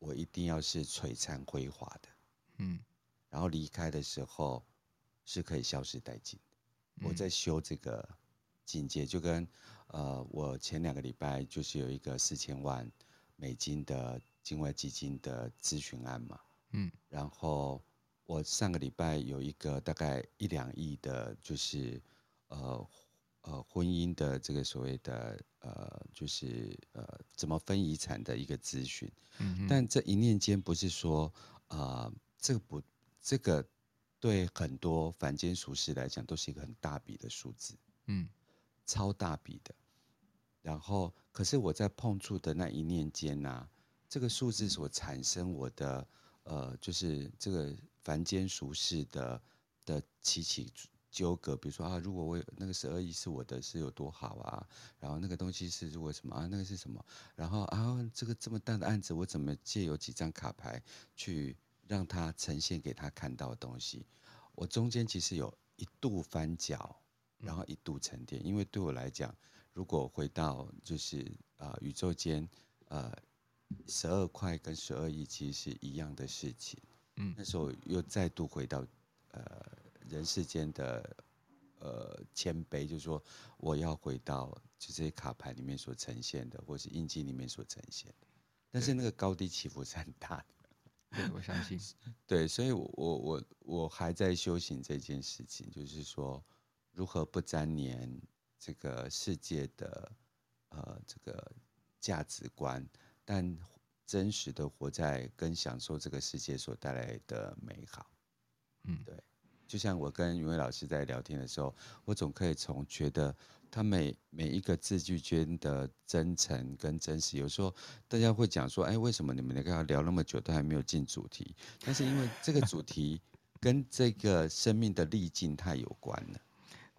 我一定要是璀璨辉煌的，嗯，然后离开的时候是可以消失殆尽，我在修这个境界，就跟。呃，我前两个礼拜就是有一个四千万美金的境外基金的咨询案嘛，嗯，然后我上个礼拜有一个大概一两亿的，就是呃呃婚姻的这个所谓的呃就是呃怎么分遗产的一个咨询，嗯，但这一念间不是说啊、呃、这个不这个对很多凡间俗世来讲都是一个很大笔的数字，嗯，超大笔的。然后，可是我在碰触的那一念间呐、啊，这个数字所产生我的呃，就是这个凡间俗世的的起起纠葛，比如说啊，如果我那个十二亿是我的，是有多好啊？然后那个东西是如果什么啊，那个是什么？然后啊，这个这么大的案子，我怎么借由几张卡牌去让他呈现给他看到的东西？我中间其实有一度翻搅，然后一度沉淀，因为对我来讲，如果回到就是啊、呃、宇宙间，呃，十二块跟十二亿其实是一样的事情。嗯，那时候又再度回到呃人世间的呃谦卑，就是说我要回到就这些卡牌里面所呈现的，或是印记里面所呈现的，但是那个高低起伏是很大的。对，我相信。对，所以我，我我我还在修行这件事情，就是说，如何不粘黏这个世界的呃这个价值观，但真实的活在跟享受这个世界所带来的美好。嗯，对。就像我跟云伟老师在聊天的时候，我总可以从觉得。他每每一个字句间的真诚跟真实，有时候大家会讲说：“哎，为什么你们两个要聊那么久都还没有进主题？”但是因为这个主题跟这个生命的历境太有关了。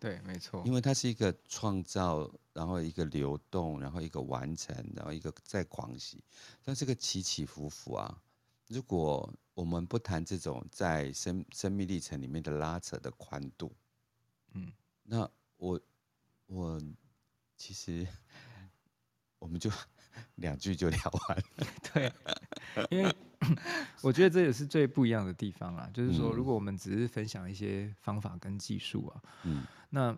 对，没错。因为它是一个创造，然后一个流动，然后一个完成，然后一个再狂喜。但这个起起伏伏啊，如果我们不谈这种在生生命历程里面的拉扯的宽度，嗯，那我。我其实，我们就 两句就聊完了。对，因为 我觉得这也是最不一样的地方啦。就是说，如果我们只是分享一些方法跟技术啊，嗯，那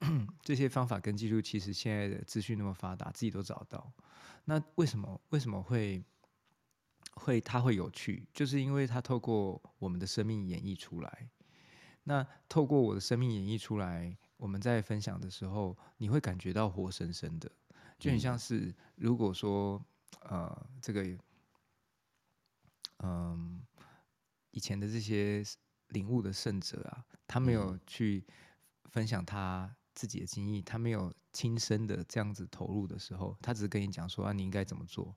这些方法跟技术，其实现在的资讯那么发达，自己都找到。那为什么为什么会会它会有趣？就是因为它透过我们的生命演绎出来。那透过我的生命演绎出来。我们在分享的时候，你会感觉到活生生的，就很像是如果说，呃，这个，嗯、呃，以前的这些领悟的圣者啊，他没有去分享他自己的经历，他没有亲身的这样子投入的时候，他只是跟你讲说啊，你应该怎么做，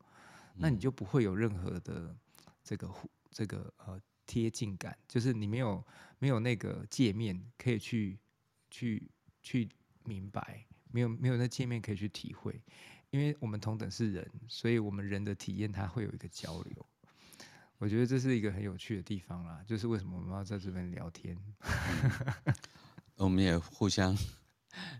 那你就不会有任何的这个这个呃贴近感，就是你没有没有那个界面可以去。去去明白，没有没有那界面可以去体会，因为我们同等是人，所以我们人的体验它会有一个交流。我觉得这是一个很有趣的地方啦，就是为什么我们要在这边聊天？我们也互相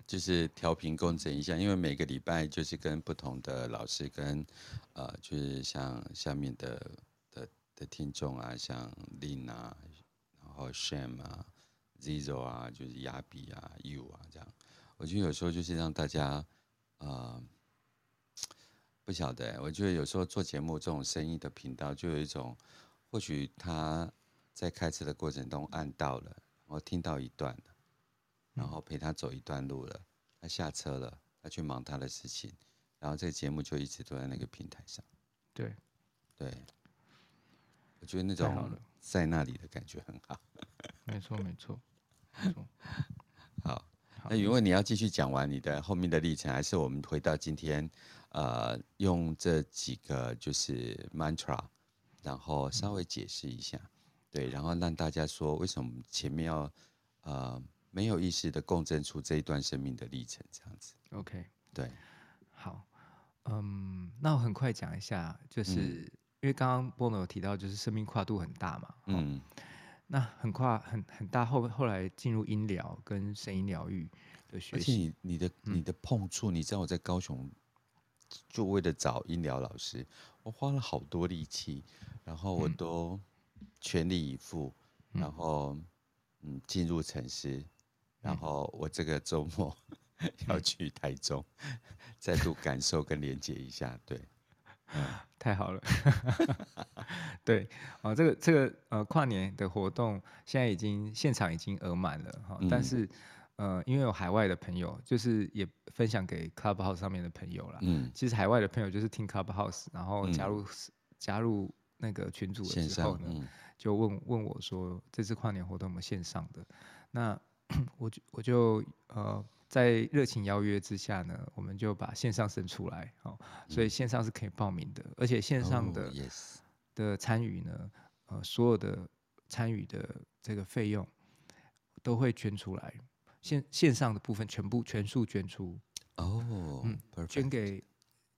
就是调频共振一下，因为每个礼拜就是跟不同的老师跟呃，就是像下面的的的听众啊，像 Lin 啊，然后 Sham 啊。Zero 啊，就是亚比啊，You 啊，这样，我觉得有时候就是让大家，呃，不晓得，我觉得有时候做节目这种声音的频道，就有一种，或许他在开车的过程中按到了，然后听到一段了，然后陪他走一段路了，他下车了，他去忙他的事情，然后这个节目就一直都在那个平台上。对，对，我觉得那种在那里的感觉很好。没错没错，没错。好，那如果你要继续讲完你的后面的历程，还是我们回到今天，呃，用这几个就是 mantra，然后稍微解释一下，嗯、对，然后让大家说为什么前面要呃没有意识的共振出这一段生命的历程，这样子。OK，对，好，嗯，那我很快讲一下，就是、嗯、因为刚刚波诺有提到，就是生命跨度很大嘛，嗯。那很跨很很大，后后来进入音疗跟声音疗愈的学习。而且你你的你的碰触，嗯、你知道我在高雄就为了找音疗老师，我花了好多力气，然后我都全力以赴，嗯、然后嗯进入城市，然后我这个周末 要去台中，嗯、再度感受跟连接一下，对。太好了，对啊，这个这个呃跨年的活动现在已经现场已经额满了哈，嗯、但是呃因为有海外的朋友，就是也分享给 Clubhouse 上面的朋友啦。嗯，其实海外的朋友就是听 Clubhouse，然后加入、嗯、加入那个群组的时候呢，嗯、就问问我说这次跨年活动有没有线上的，那 我就我就呃。在热情邀约之下呢，我们就把线上生出来，哦，所以线上是可以报名的，而且线上的、oh. 的参与呢，呃，所有的参与的这个费用都会捐出来，线线上的部分全部全数捐出。哦，嗯，捐给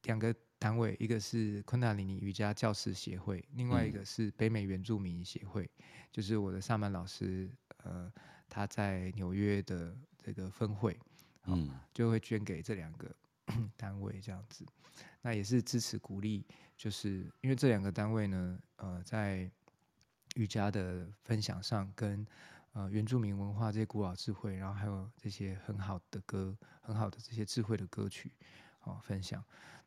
两个单位，一个是昆达里尼瑜伽教师协会，另外一个是北美原住民协会，嗯、就是我的萨满老师，呃，他在纽约的这个分会，嗯，就会捐给这两个 单位这样子。那也是支持鼓励，就是因为这两个单位呢，呃，在瑜伽的分享上跟。呃，原住民文化这些古老智慧，然后还有这些很好的歌，很好的这些智慧的歌曲，哦，分享，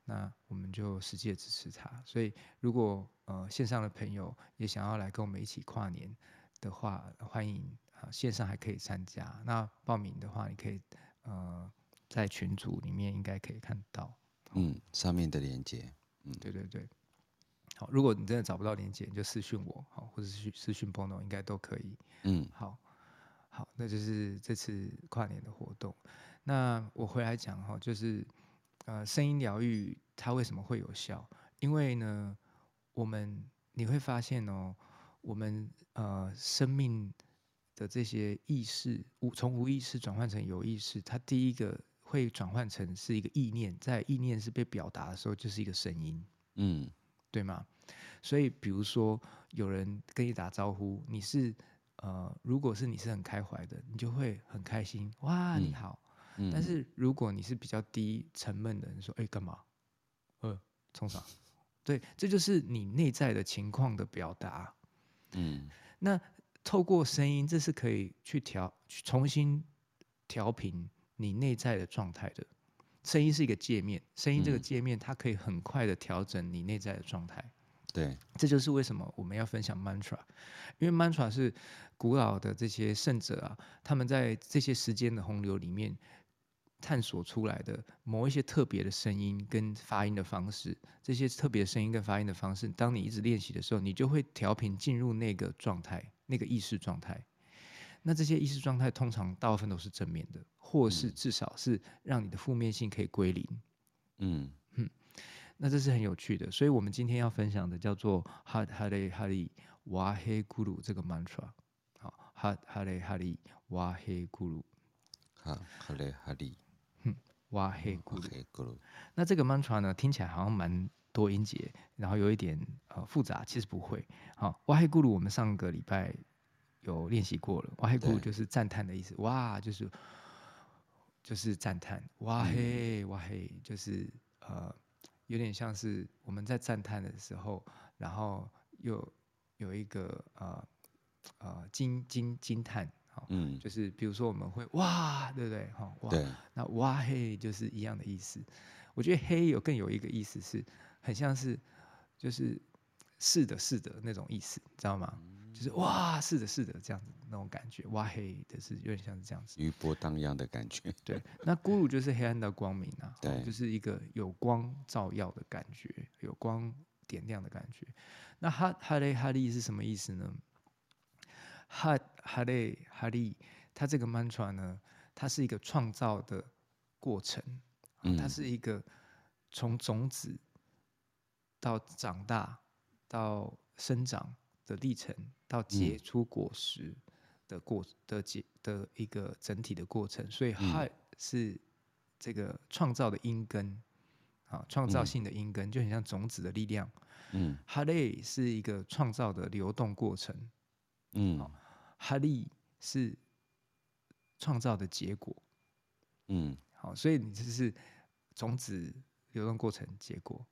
那我们就实际的支持他。所以，如果呃线上的朋友也想要来跟我们一起跨年的话，欢迎啊，线上还可以参加。那报名的话，你可以呃在群组里面应该可以看到，嗯，上面的连接，嗯，对对对。好，如果你真的找不到连接，你就私讯我，好，或者是私讯 Bono，应该都可以。嗯，好，好，那就是这次跨年的活动。那我回来讲哈，就是呃，声音疗愈它为什么会有效？因为呢，我们你会发现哦，我们呃生命的这些意识无从无意识转换成有意识，它第一个会转换成是一个意念，在意念是被表达的时候，就是一个声音。嗯。对吗？所以，比如说有人跟你打招呼，你是呃，如果是你是很开怀的，你就会很开心，哇，你好。嗯、但是如果你是比较低沉闷的，你说，哎，干嘛？呃，冲啥？对，这就是你内在的情况的表达。嗯，那透过声音，这是可以去调、去重新调频你内在的状态的。声音是一个界面，声音这个界面它可以很快的调整你内在的状态。对，这就是为什么我们要分享 mantra，因为 mantra 是古老的这些圣者啊，他们在这些时间的洪流里面探索出来的某一些特别的声音跟发音的方式。这些特别的声音跟发音的方式，当你一直练习的时候，你就会调频进入那个状态，那个意识状态。那这些意识状态通常大部分都是正面的。或是至少是让你的负面性可以归零，嗯嗯，那这是很有趣的，所以我们今天要分享的叫做哈哈雷哈利瓦黑咕噜这个 mantra，好，哈哈雷哈利瓦黑咕噜，哈哈雷哈利，嗯，瓦黑咕噜，咕噜。那这个 mantra 呢，听起来好像蛮多音节，然后有一点呃复杂，其实不会。好，瓦黑咕噜我们上个礼拜有练习过了，哇嘿咕噜就是赞叹的意思，哇，就是。就是赞叹，哇嘿哇嘿，就是呃，有点像是我们在赞叹的时候，然后又有一个呃呃惊惊惊叹，嗯，就是比如说我们会哇，对不对？哈，哇，对那哇嘿就是一样的意思。我觉得嘿有更有一个意思是，很像是就是是的，是的那种意思，知道吗？就是哇，是的，是的，这样子那种感觉，哇嘿的是有点像是这样子，余波荡漾的感觉。对，那咕噜就是黑暗到光明啊，对，就是一个有光照耀的感觉，有光点亮的感觉。那哈哈雷哈利是什么意思呢？哈哈雷哈利，它这个 mantra 呢，它是一个创造的过程，嗯，它是一个从种子到长大到生长的历程。到结出果实的过、嗯、的结的一个整体的过程，所以哈是这个创造的因根，啊，创造性的因根、嗯、就很像种子的力量。嗯，哈雷是一个创造的流动过程。嗯，哈利是创造的结果。嗯，好，所以你这是种子流动过程结果，好，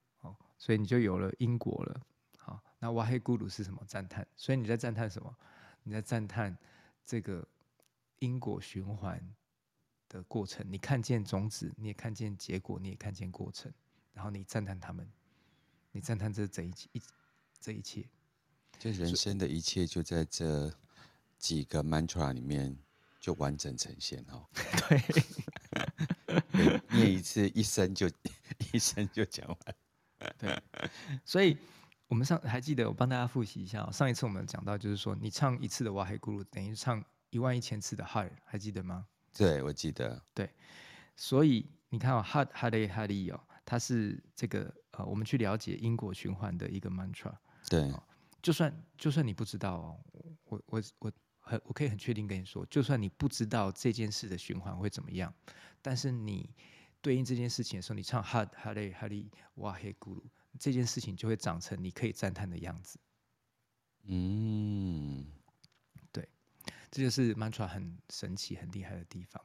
所以你就有了因果了。好那哇嘿咕噜是什么？赞叹。所以你在赞叹什么？你在赞叹这个因果循环的过程。你看见种子，你也看见结果，你也看见过程，然后你赞叹他们，你赞叹这这一切，这一切，就人生的一切就在这几个 mantra 里面就完整呈现哦。对，念一次，一生就 一生就讲完。对，所以。我们上还记得，我帮大家复习一下。上一次我们讲到，就是说你唱一次的哇嘿咕噜，等于唱一万一千次的哈，还记得吗？对，我记得。对，所以你看哦，哈哈雷哈利哦，它是这个呃，我们去了解因果循环的一个 mantra。对，就算就算你不知道哦，我我我很我可以很确定跟你说，就算你不知道这件事的循环会怎么样，但是你对应这件事情的时候，你唱哈哈嘞哈利哇嘿咕噜，这件事情就会长成你可以赞叹的样子。嗯，对，这就是 mantra 很神奇、很厉害的地方。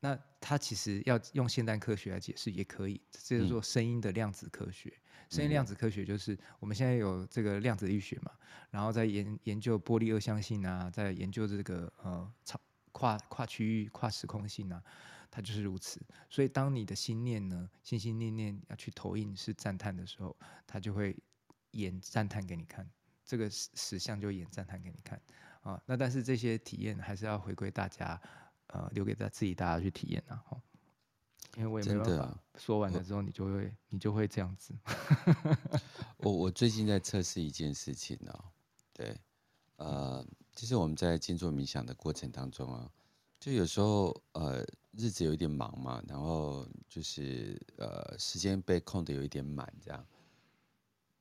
那它其实要用现代科学来解释也可以，这叫做声音的量子科学。嗯、声音量子科学就是我们现在有这个量子力学嘛，然后在研研究波粒二象性啊，在研究这个呃超跨跨区域、跨时空性啊，它就是如此。所以当你的心念呢，心心念念要去投影是赞叹的时候，它就会演赞叹给你看，这个实相就演赞叹给你看啊。那但是这些体验还是要回归大家。呃，留给他自己大家去体验啊，因为我也没办法说完了之后，你就会你就会这样子。我我最近在测试一件事情呢、喔，对，呃，其实我们在静坐冥想的过程当中啊，就有时候呃日子有一点忙嘛，然后就是呃时间被控的有一点满，这样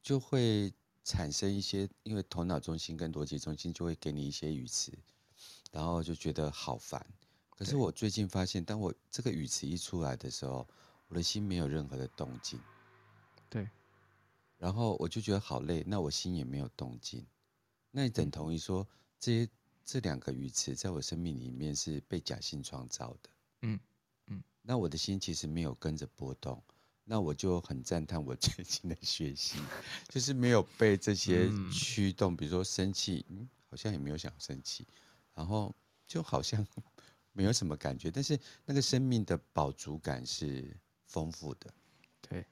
就会产生一些，因为头脑中心跟逻辑中心就会给你一些语词，然后就觉得好烦。可是我最近发现，当我这个语词一出来的时候，我的心没有任何的动静。对。然后我就觉得好累，那我心也没有动静。那你等同于说，这些这两个语词在我生命里面是被假性创造的。嗯嗯。那我的心其实没有跟着波动，那我就很赞叹我最近的学习，就是没有被这些驱动，比如说生气，嗯，好像也没有想生气，然后就好像。没有什么感觉，但是那个生命的饱足感是丰富的。对，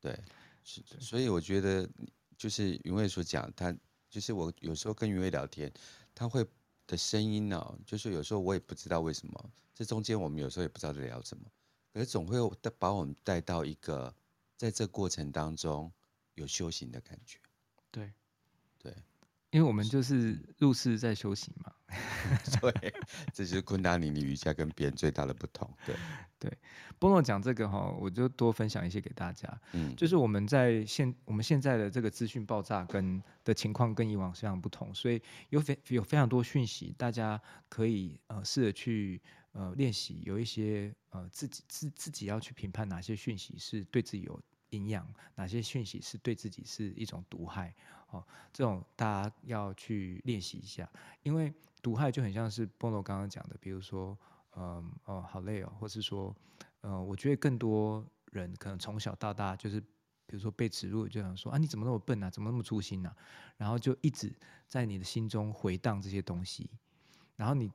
对，是的。所以我觉得，就是云卫所讲，他就是我有时候跟云卫聊天，他会的声音呢、哦，就是有时候我也不知道为什么，这中间我们有时候也不知道在聊什么，可是总会把我们带到一个在这过程当中有修行的感觉。对，对。因为我们就是入世在修行嘛，对，这就是昆达尼尼瑜伽跟别人最大的不同。对，对，波诺讲这个哈，我就多分享一些给大家。嗯，就是我们在现我们现在的这个资讯爆炸跟的情况跟以往非常不同，所以有非有非常多讯息，大家可以呃试着去呃练习，有一些呃自己自自己要去评判哪些讯息是对自己有营养，哪些讯息是对自己是一种毒害。哦，这种大家要去练习一下，因为毒害就很像是波诺刚刚讲的，比如说，嗯，哦，好累哦，或是说，嗯，我觉得更多人可能从小到大就是，比如说被植入，就想说啊，你怎么那么笨啊，怎么那么粗心呢？然后就一直在你的心中回荡这些东西，然后你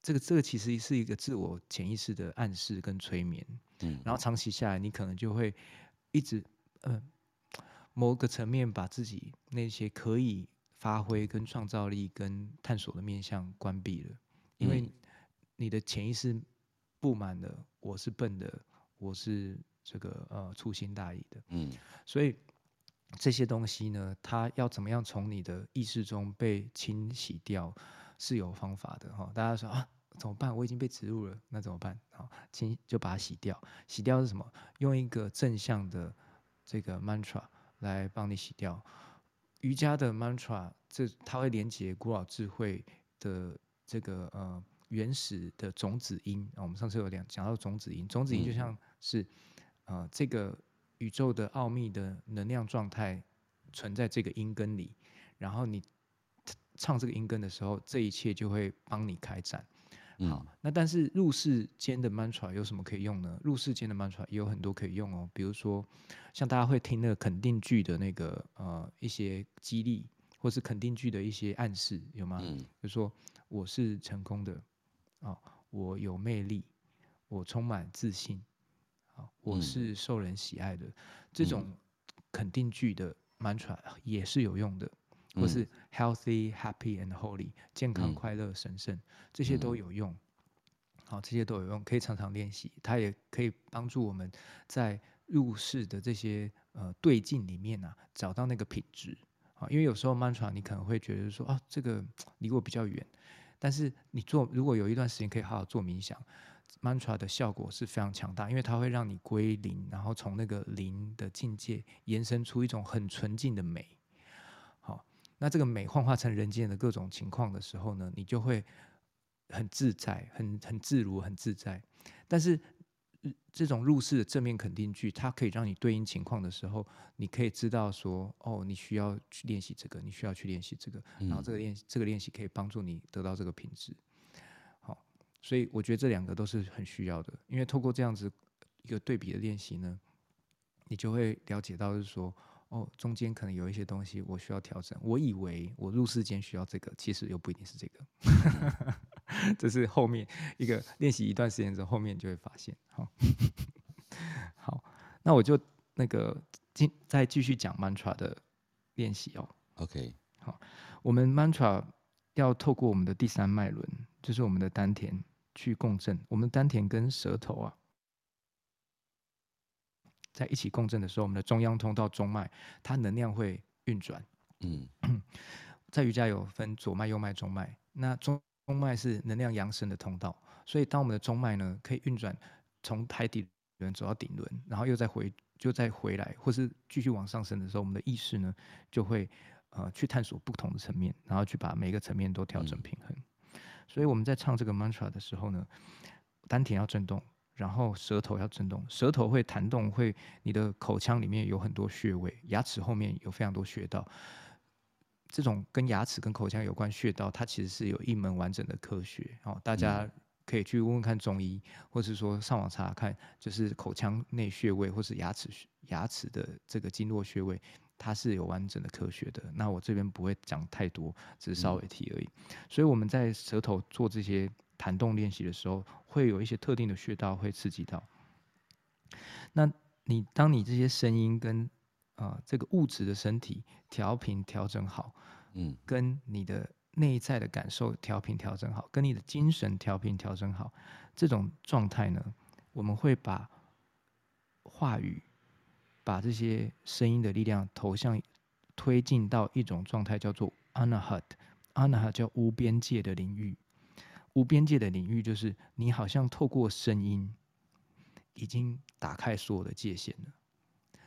这个这个其实是一个自我潜意识的暗示跟催眠，嗯，然后长期下来，你可能就会一直，嗯。某个层面，把自己那些可以发挥、跟创造力、跟探索的面向关闭了，因为你的潜意识布满了“我是笨的，我是这个呃粗心大意的”。嗯，所以这些东西呢，它要怎么样从你的意识中被清洗掉，是有方法的哈。大家说啊，怎么办？我已经被植入了，那怎么办？好，清就把它洗掉。洗掉是什么？用一个正向的这个 mantra。来帮你洗掉瑜伽的 mantra，这它会连接古老智慧的这个呃原始的种子音。我们上次有讲讲到种子音，种子音就像是呃这个宇宙的奥秘的能量状态存在这个音根里，然后你唱这个音根的时候，这一切就会帮你开展。好，那但是入世间的 mantra 有什么可以用呢？入世间的 mantra 也有很多可以用哦，比如说像大家会听那个肯定句的那个呃一些激励，或是肯定句的一些暗示，有吗？嗯，比如说我是成功的，啊、哦，我有魅力，我充满自信，啊、哦，我是受人喜爱的，嗯、这种肯定句的 mantra 也是有用的。或是 healthy, happy and holy，健康、快乐、神圣，嗯、这些都有用。好，这些都有用，可以常常练习。它也可以帮助我们在入世的这些呃对境里面啊，找到那个品质。啊，因为有时候 mantra 你可能会觉得说啊，这个离我比较远。但是你做，如果有一段时间可以好好做冥想，mantra 的效果是非常强大，因为它会让你归零，然后从那个零的境界延伸出一种很纯净的美。那这个美幻化成人间的各种情况的时候呢，你就会很自在，很很自如，很自在。但是这种入世的正面肯定句，它可以让你对应情况的时候，你可以知道说，哦，你需要去练习这个，你需要去练习这个，然后这个练习这个练习可以帮助你得到这个品质。好，所以我觉得这两个都是很需要的，因为透过这样子一个对比的练习呢，你就会了解到，是说。哦，中间可能有一些东西我需要调整。我以为我入世间需要这个，其实又不一定是这个。这是后面一个练习一段时间之后，后面就会发现。好，好，那我就那个继再继续讲 mantra 的练习哦。OK，好，我们 mantra 要透过我们的第三脉轮，就是我们的丹田去共振。我们丹田跟舌头啊。在一起共振的时候，我们的中央通道中脉，它能量会运转。嗯，在瑜伽有分左脉、右脉、中脉。那中中脉是能量扬升的通道，所以当我们的中脉呢，可以运转从海底轮走到顶轮，然后又再回，就再回来，或是继续往上升的时候，我们的意识呢，就会呃去探索不同的层面，然后去把每个层面都调整平衡。嗯。所以我们在唱这个 mantra 的时候呢，丹田要震动。然后舌头要震动，舌头会弹动，会你的口腔里面有很多穴位，牙齿后面有非常多穴道。这种跟牙齿跟口腔有关穴道，它其实是有一门完整的科学哦。大家可以去问问看中医，或是说上网查查看，就是口腔内穴位或是牙齿牙齿的这个经络穴位，它是有完整的科学的。那我这边不会讲太多，只是稍微提而已。所以我们在舌头做这些。弹动练习的时候，会有一些特定的穴道会刺激到。那你当你这些声音跟啊、呃、这个物质的身体调频调整好，嗯，跟你的内在的感受调频调整好，跟你的精神调频调整好，这种状态呢，我们会把话语，把这些声音的力量投向推进到一种状态，叫做 Anahat，Anahat 叫无边界的领域。无边界的领域，就是你好像透过声音，已经打开所有的界限了。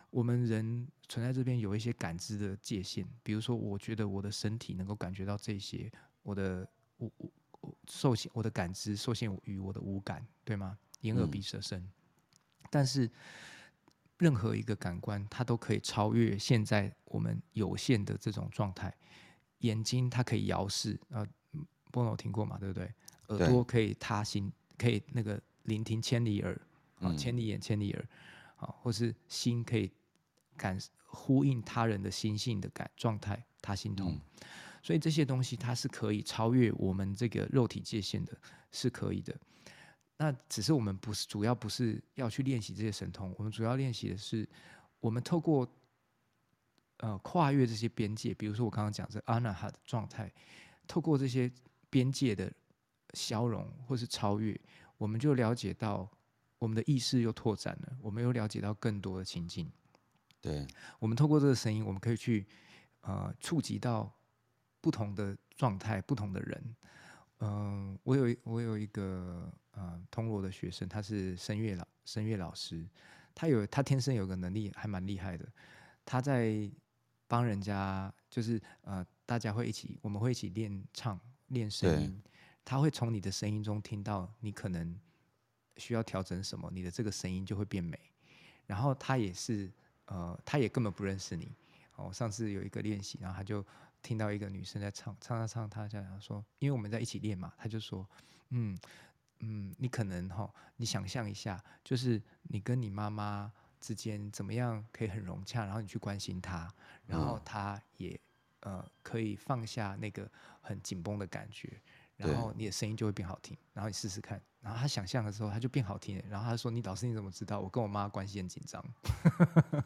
我们人存在这边有一些感知的界限，比如说，我觉得我的身体能够感觉到这些，我的我我我受限，我的感知受限于我的五感，对吗？眼耳鼻舌身。但是任何一个感官，它都可以超越现在我们有限的这种状态。眼睛它可以遥视，呃，波诺听过嘛？对不对？耳朵可以他心，可以那个聆听千里耳，啊，千里眼、千里耳，啊，或是心可以感呼应他人的心性的感状态，他心通。嗯、所以这些东西它是可以超越我们这个肉体界限的，是可以的。那只是我们不是主要不是要去练习这些神通，我们主要练习的是我们透过呃跨越这些边界，比如说我刚刚讲这 Anahat 的状态，透过这些边界的。消融或是超越，我们就了解到我们的意识又拓展了，我们又了解到更多的情境。对，我们透过这个声音，我们可以去呃触及到不同的状态、不同的人。嗯、呃，我有我有一个呃通罗的学生，他是声乐老声乐老师，他有他天生有个能力还蛮厉害的，他在帮人家就是呃大家会一起，我们会一起练唱练声音。他会从你的声音中听到你可能需要调整什么，你的这个声音就会变美。然后他也是，呃，他也根本不认识你。哦，上次有一个练习，然后他就听到一个女生在唱，唱唱唱，他这样说，因为我们在一起练嘛，他就说，嗯嗯，你可能哈、哦，你想象一下，就是你跟你妈妈之间怎么样可以很融洽，然后你去关心她，然后她也呃可以放下那个很紧绷的感觉。然后你的声音就会变好听，然后你试试看。然后他想象的时候，他就变好听。然后他说：“你老师你怎么知道？我跟我妈关系很紧张。”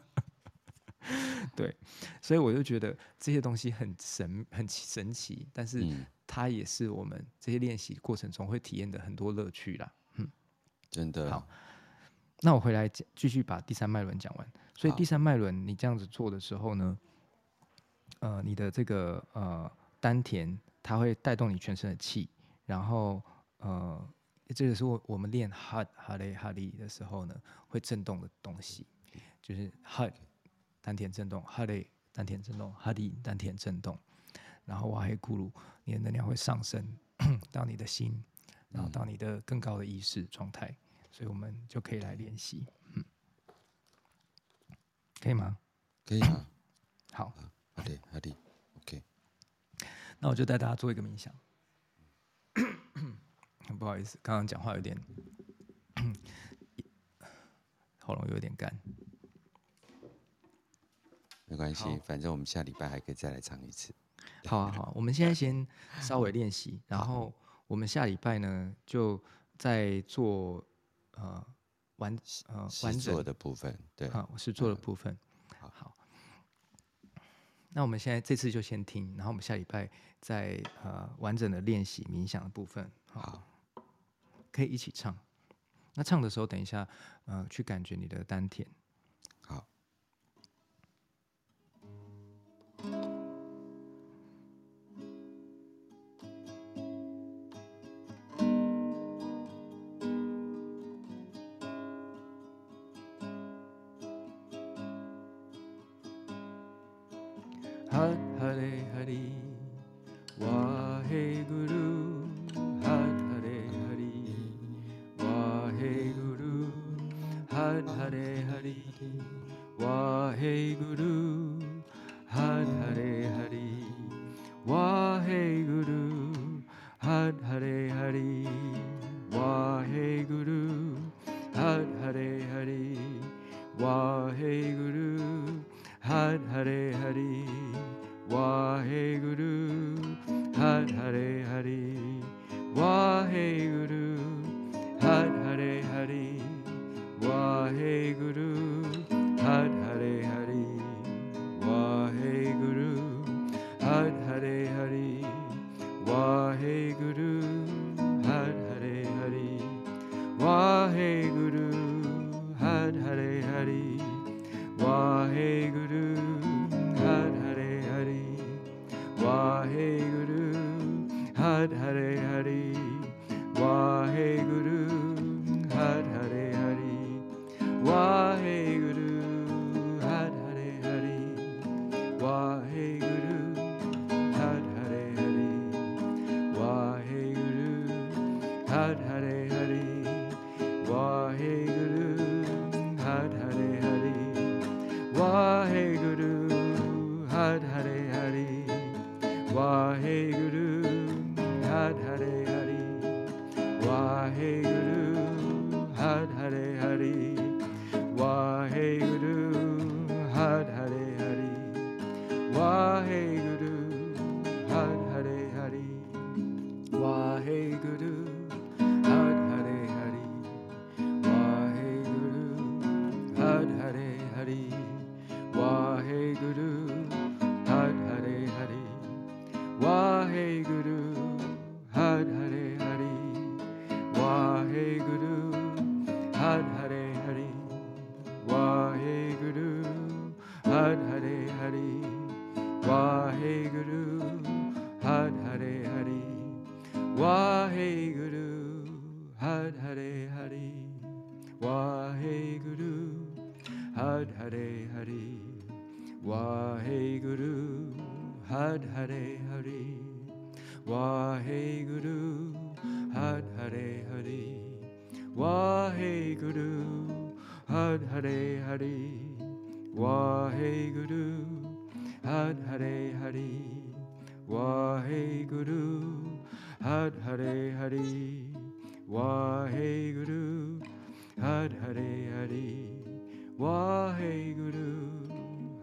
对，所以我就觉得这些东西很神、很神奇。但是它也是我们这些练习过程中会体验的很多乐趣啦。嗯，真的。好，那我回来继续把第三脉轮讲完。所以第三脉轮你这样子做的时候呢，呃，你的这个呃丹田。它会带动你全身的气，然后呃，这个是我我们练哈哈雷哈利的时候呢，会震动的东西，就是哈丹田震动，哈雷丹田震动，哈利丹田震动。然后瓦黑咕噜，你的能量会上升 到你的心，然后到你的更高的意识状态，所以我们就可以来练习，嗯，可以吗？可以啊，好，好的，好的那我就带大家做一个冥想，不好意思，刚刚讲话有点喉咙有点干。没关系，反正我们下礼拜还可以再来唱一次。好啊，好，我们现在先稍微练习，然后我们下礼拜呢就再做呃完呃完整的部分，对，好，是做的部分。那我们现在这次就先听，然后我们下礼拜再呃完整的练习冥想的部分。好，可以一起唱。那唱的时候，等一下呃去感觉你的丹田。Hare Guru, Hare Hare Hare. Waheguru Had Hare Hari Waheguru Had Hare Hari Waheguru Had Hare Hari Waheguru Had Hare Hari Waheguru Had Hare Hari Waheguru Had Hare Hari Waheguru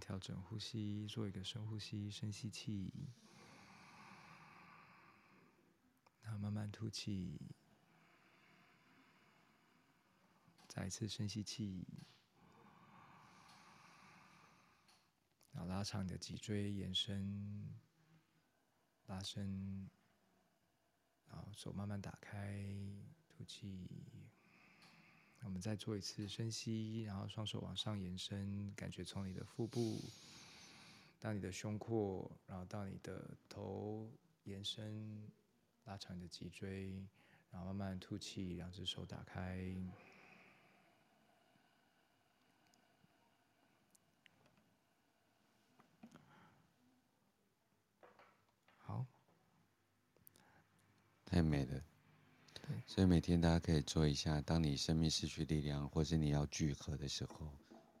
调整呼吸，做一个深呼吸，深吸气，然后慢慢吐气，再一次深吸气，然后拉长你的脊椎，延伸，拉伸，然后手慢慢打开，吐气。我们再做一次深吸，然后双手往上延伸，感觉从你的腹部到你的胸廓，然后到你的头延伸，拉长你的脊椎，然后慢慢吐气，两只手打开。好，太美了。所以每天大家可以做一下，当你生命失去力量，或是你要聚合的时候，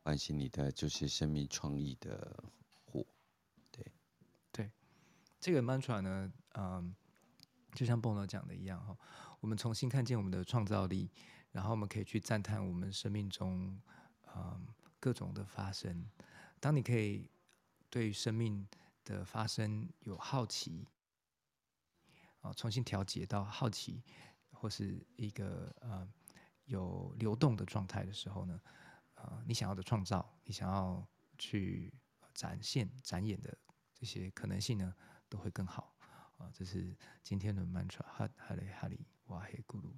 唤醒你的就是生命创意的火。对，对，这个 mantra 呢，嗯，就像 Bono 讲的一样哈，我们重新看见我们的创造力，然后我们可以去赞叹我们生命中，嗯，各种的发生。当你可以对生命的发生有好奇，啊，重新调节到好奇。或是一个呃有流动的状态的时候呢，呃，你想要的创造，你想要去展现、展演的这些可能性呢，都会更好啊、呃。这是今天的 mantra，哈哈雷哈里哇嘿咕噜，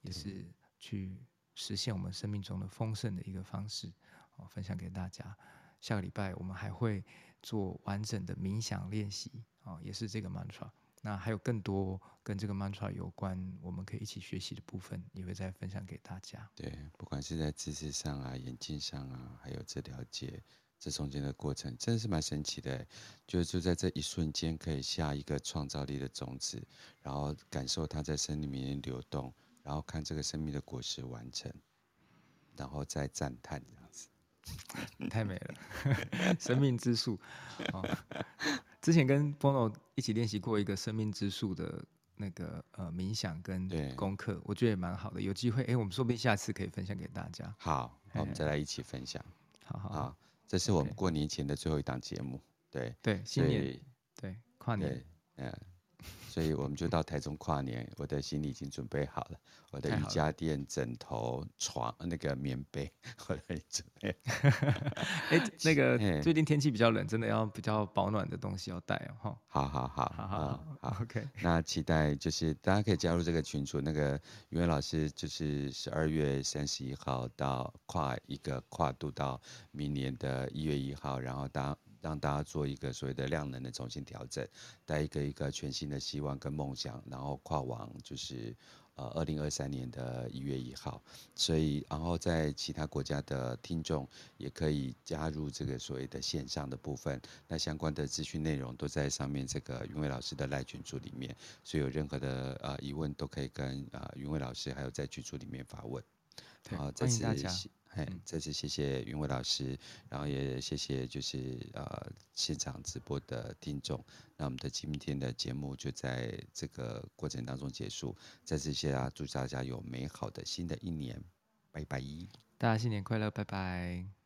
也是去实现我们生命中的丰盛的一个方式哦、呃，分享给大家。下个礼拜我们还会做完整的冥想练习啊、呃，也是这个 mantra。那还有更多跟这个 mantra 有关，我们可以一起学习的部分，也会再分享给大家。对，不管是在知识上啊、眼睛上啊，还有这了解这中间的过程，真的是蛮神奇的。就就在这一瞬间，可以下一个创造力的种子，然后感受它在生命里面流动，然后看这个生命的果实完成，然后再赞叹这样子。太美了，生命之树。哦之前跟 Bono 一起练习过一个生命之树的那个呃冥想跟功课，我觉得也蛮好的。有机会，哎，我们说不定下次可以分享给大家。好，我们再来一起分享。好好好，这是我们过年前的最后一档节目。对对，新年对跨年，嗯。所以我们就到台中跨年，我的行李已经准备好了，我的瑜伽垫、枕头、床、那个棉被，我都准备。哎、欸，那个 最近天气比较冷，真的要比较保暖的东西要带哦。好好好好好好，OK。那期待就是大家可以加入这个群组，那个云伟老师就是十二月三十一号到跨一个跨度到明年的一月一号，然后大家。让大家做一个所谓的量能的重新调整，带一个一个全新的希望跟梦想，然后跨往就是呃二零二三年的一月一号。所以，然后在其他国家的听众也可以加入这个所谓的线上的部分。那相关的资讯内容都在上面这个云伟老师的赖群组里面，所以有任何的呃疑问都可以跟呃云伟老师还有在群组里面发问。好，再次谢谢。嘿，再次谢谢云伟老师，然后也谢谢就是呃现场直播的听众。那我们的今天的节目就在这个过程当中结束。再次谢谢大家，祝大家有美好的新的一年，拜拜。大家新年快乐，拜拜。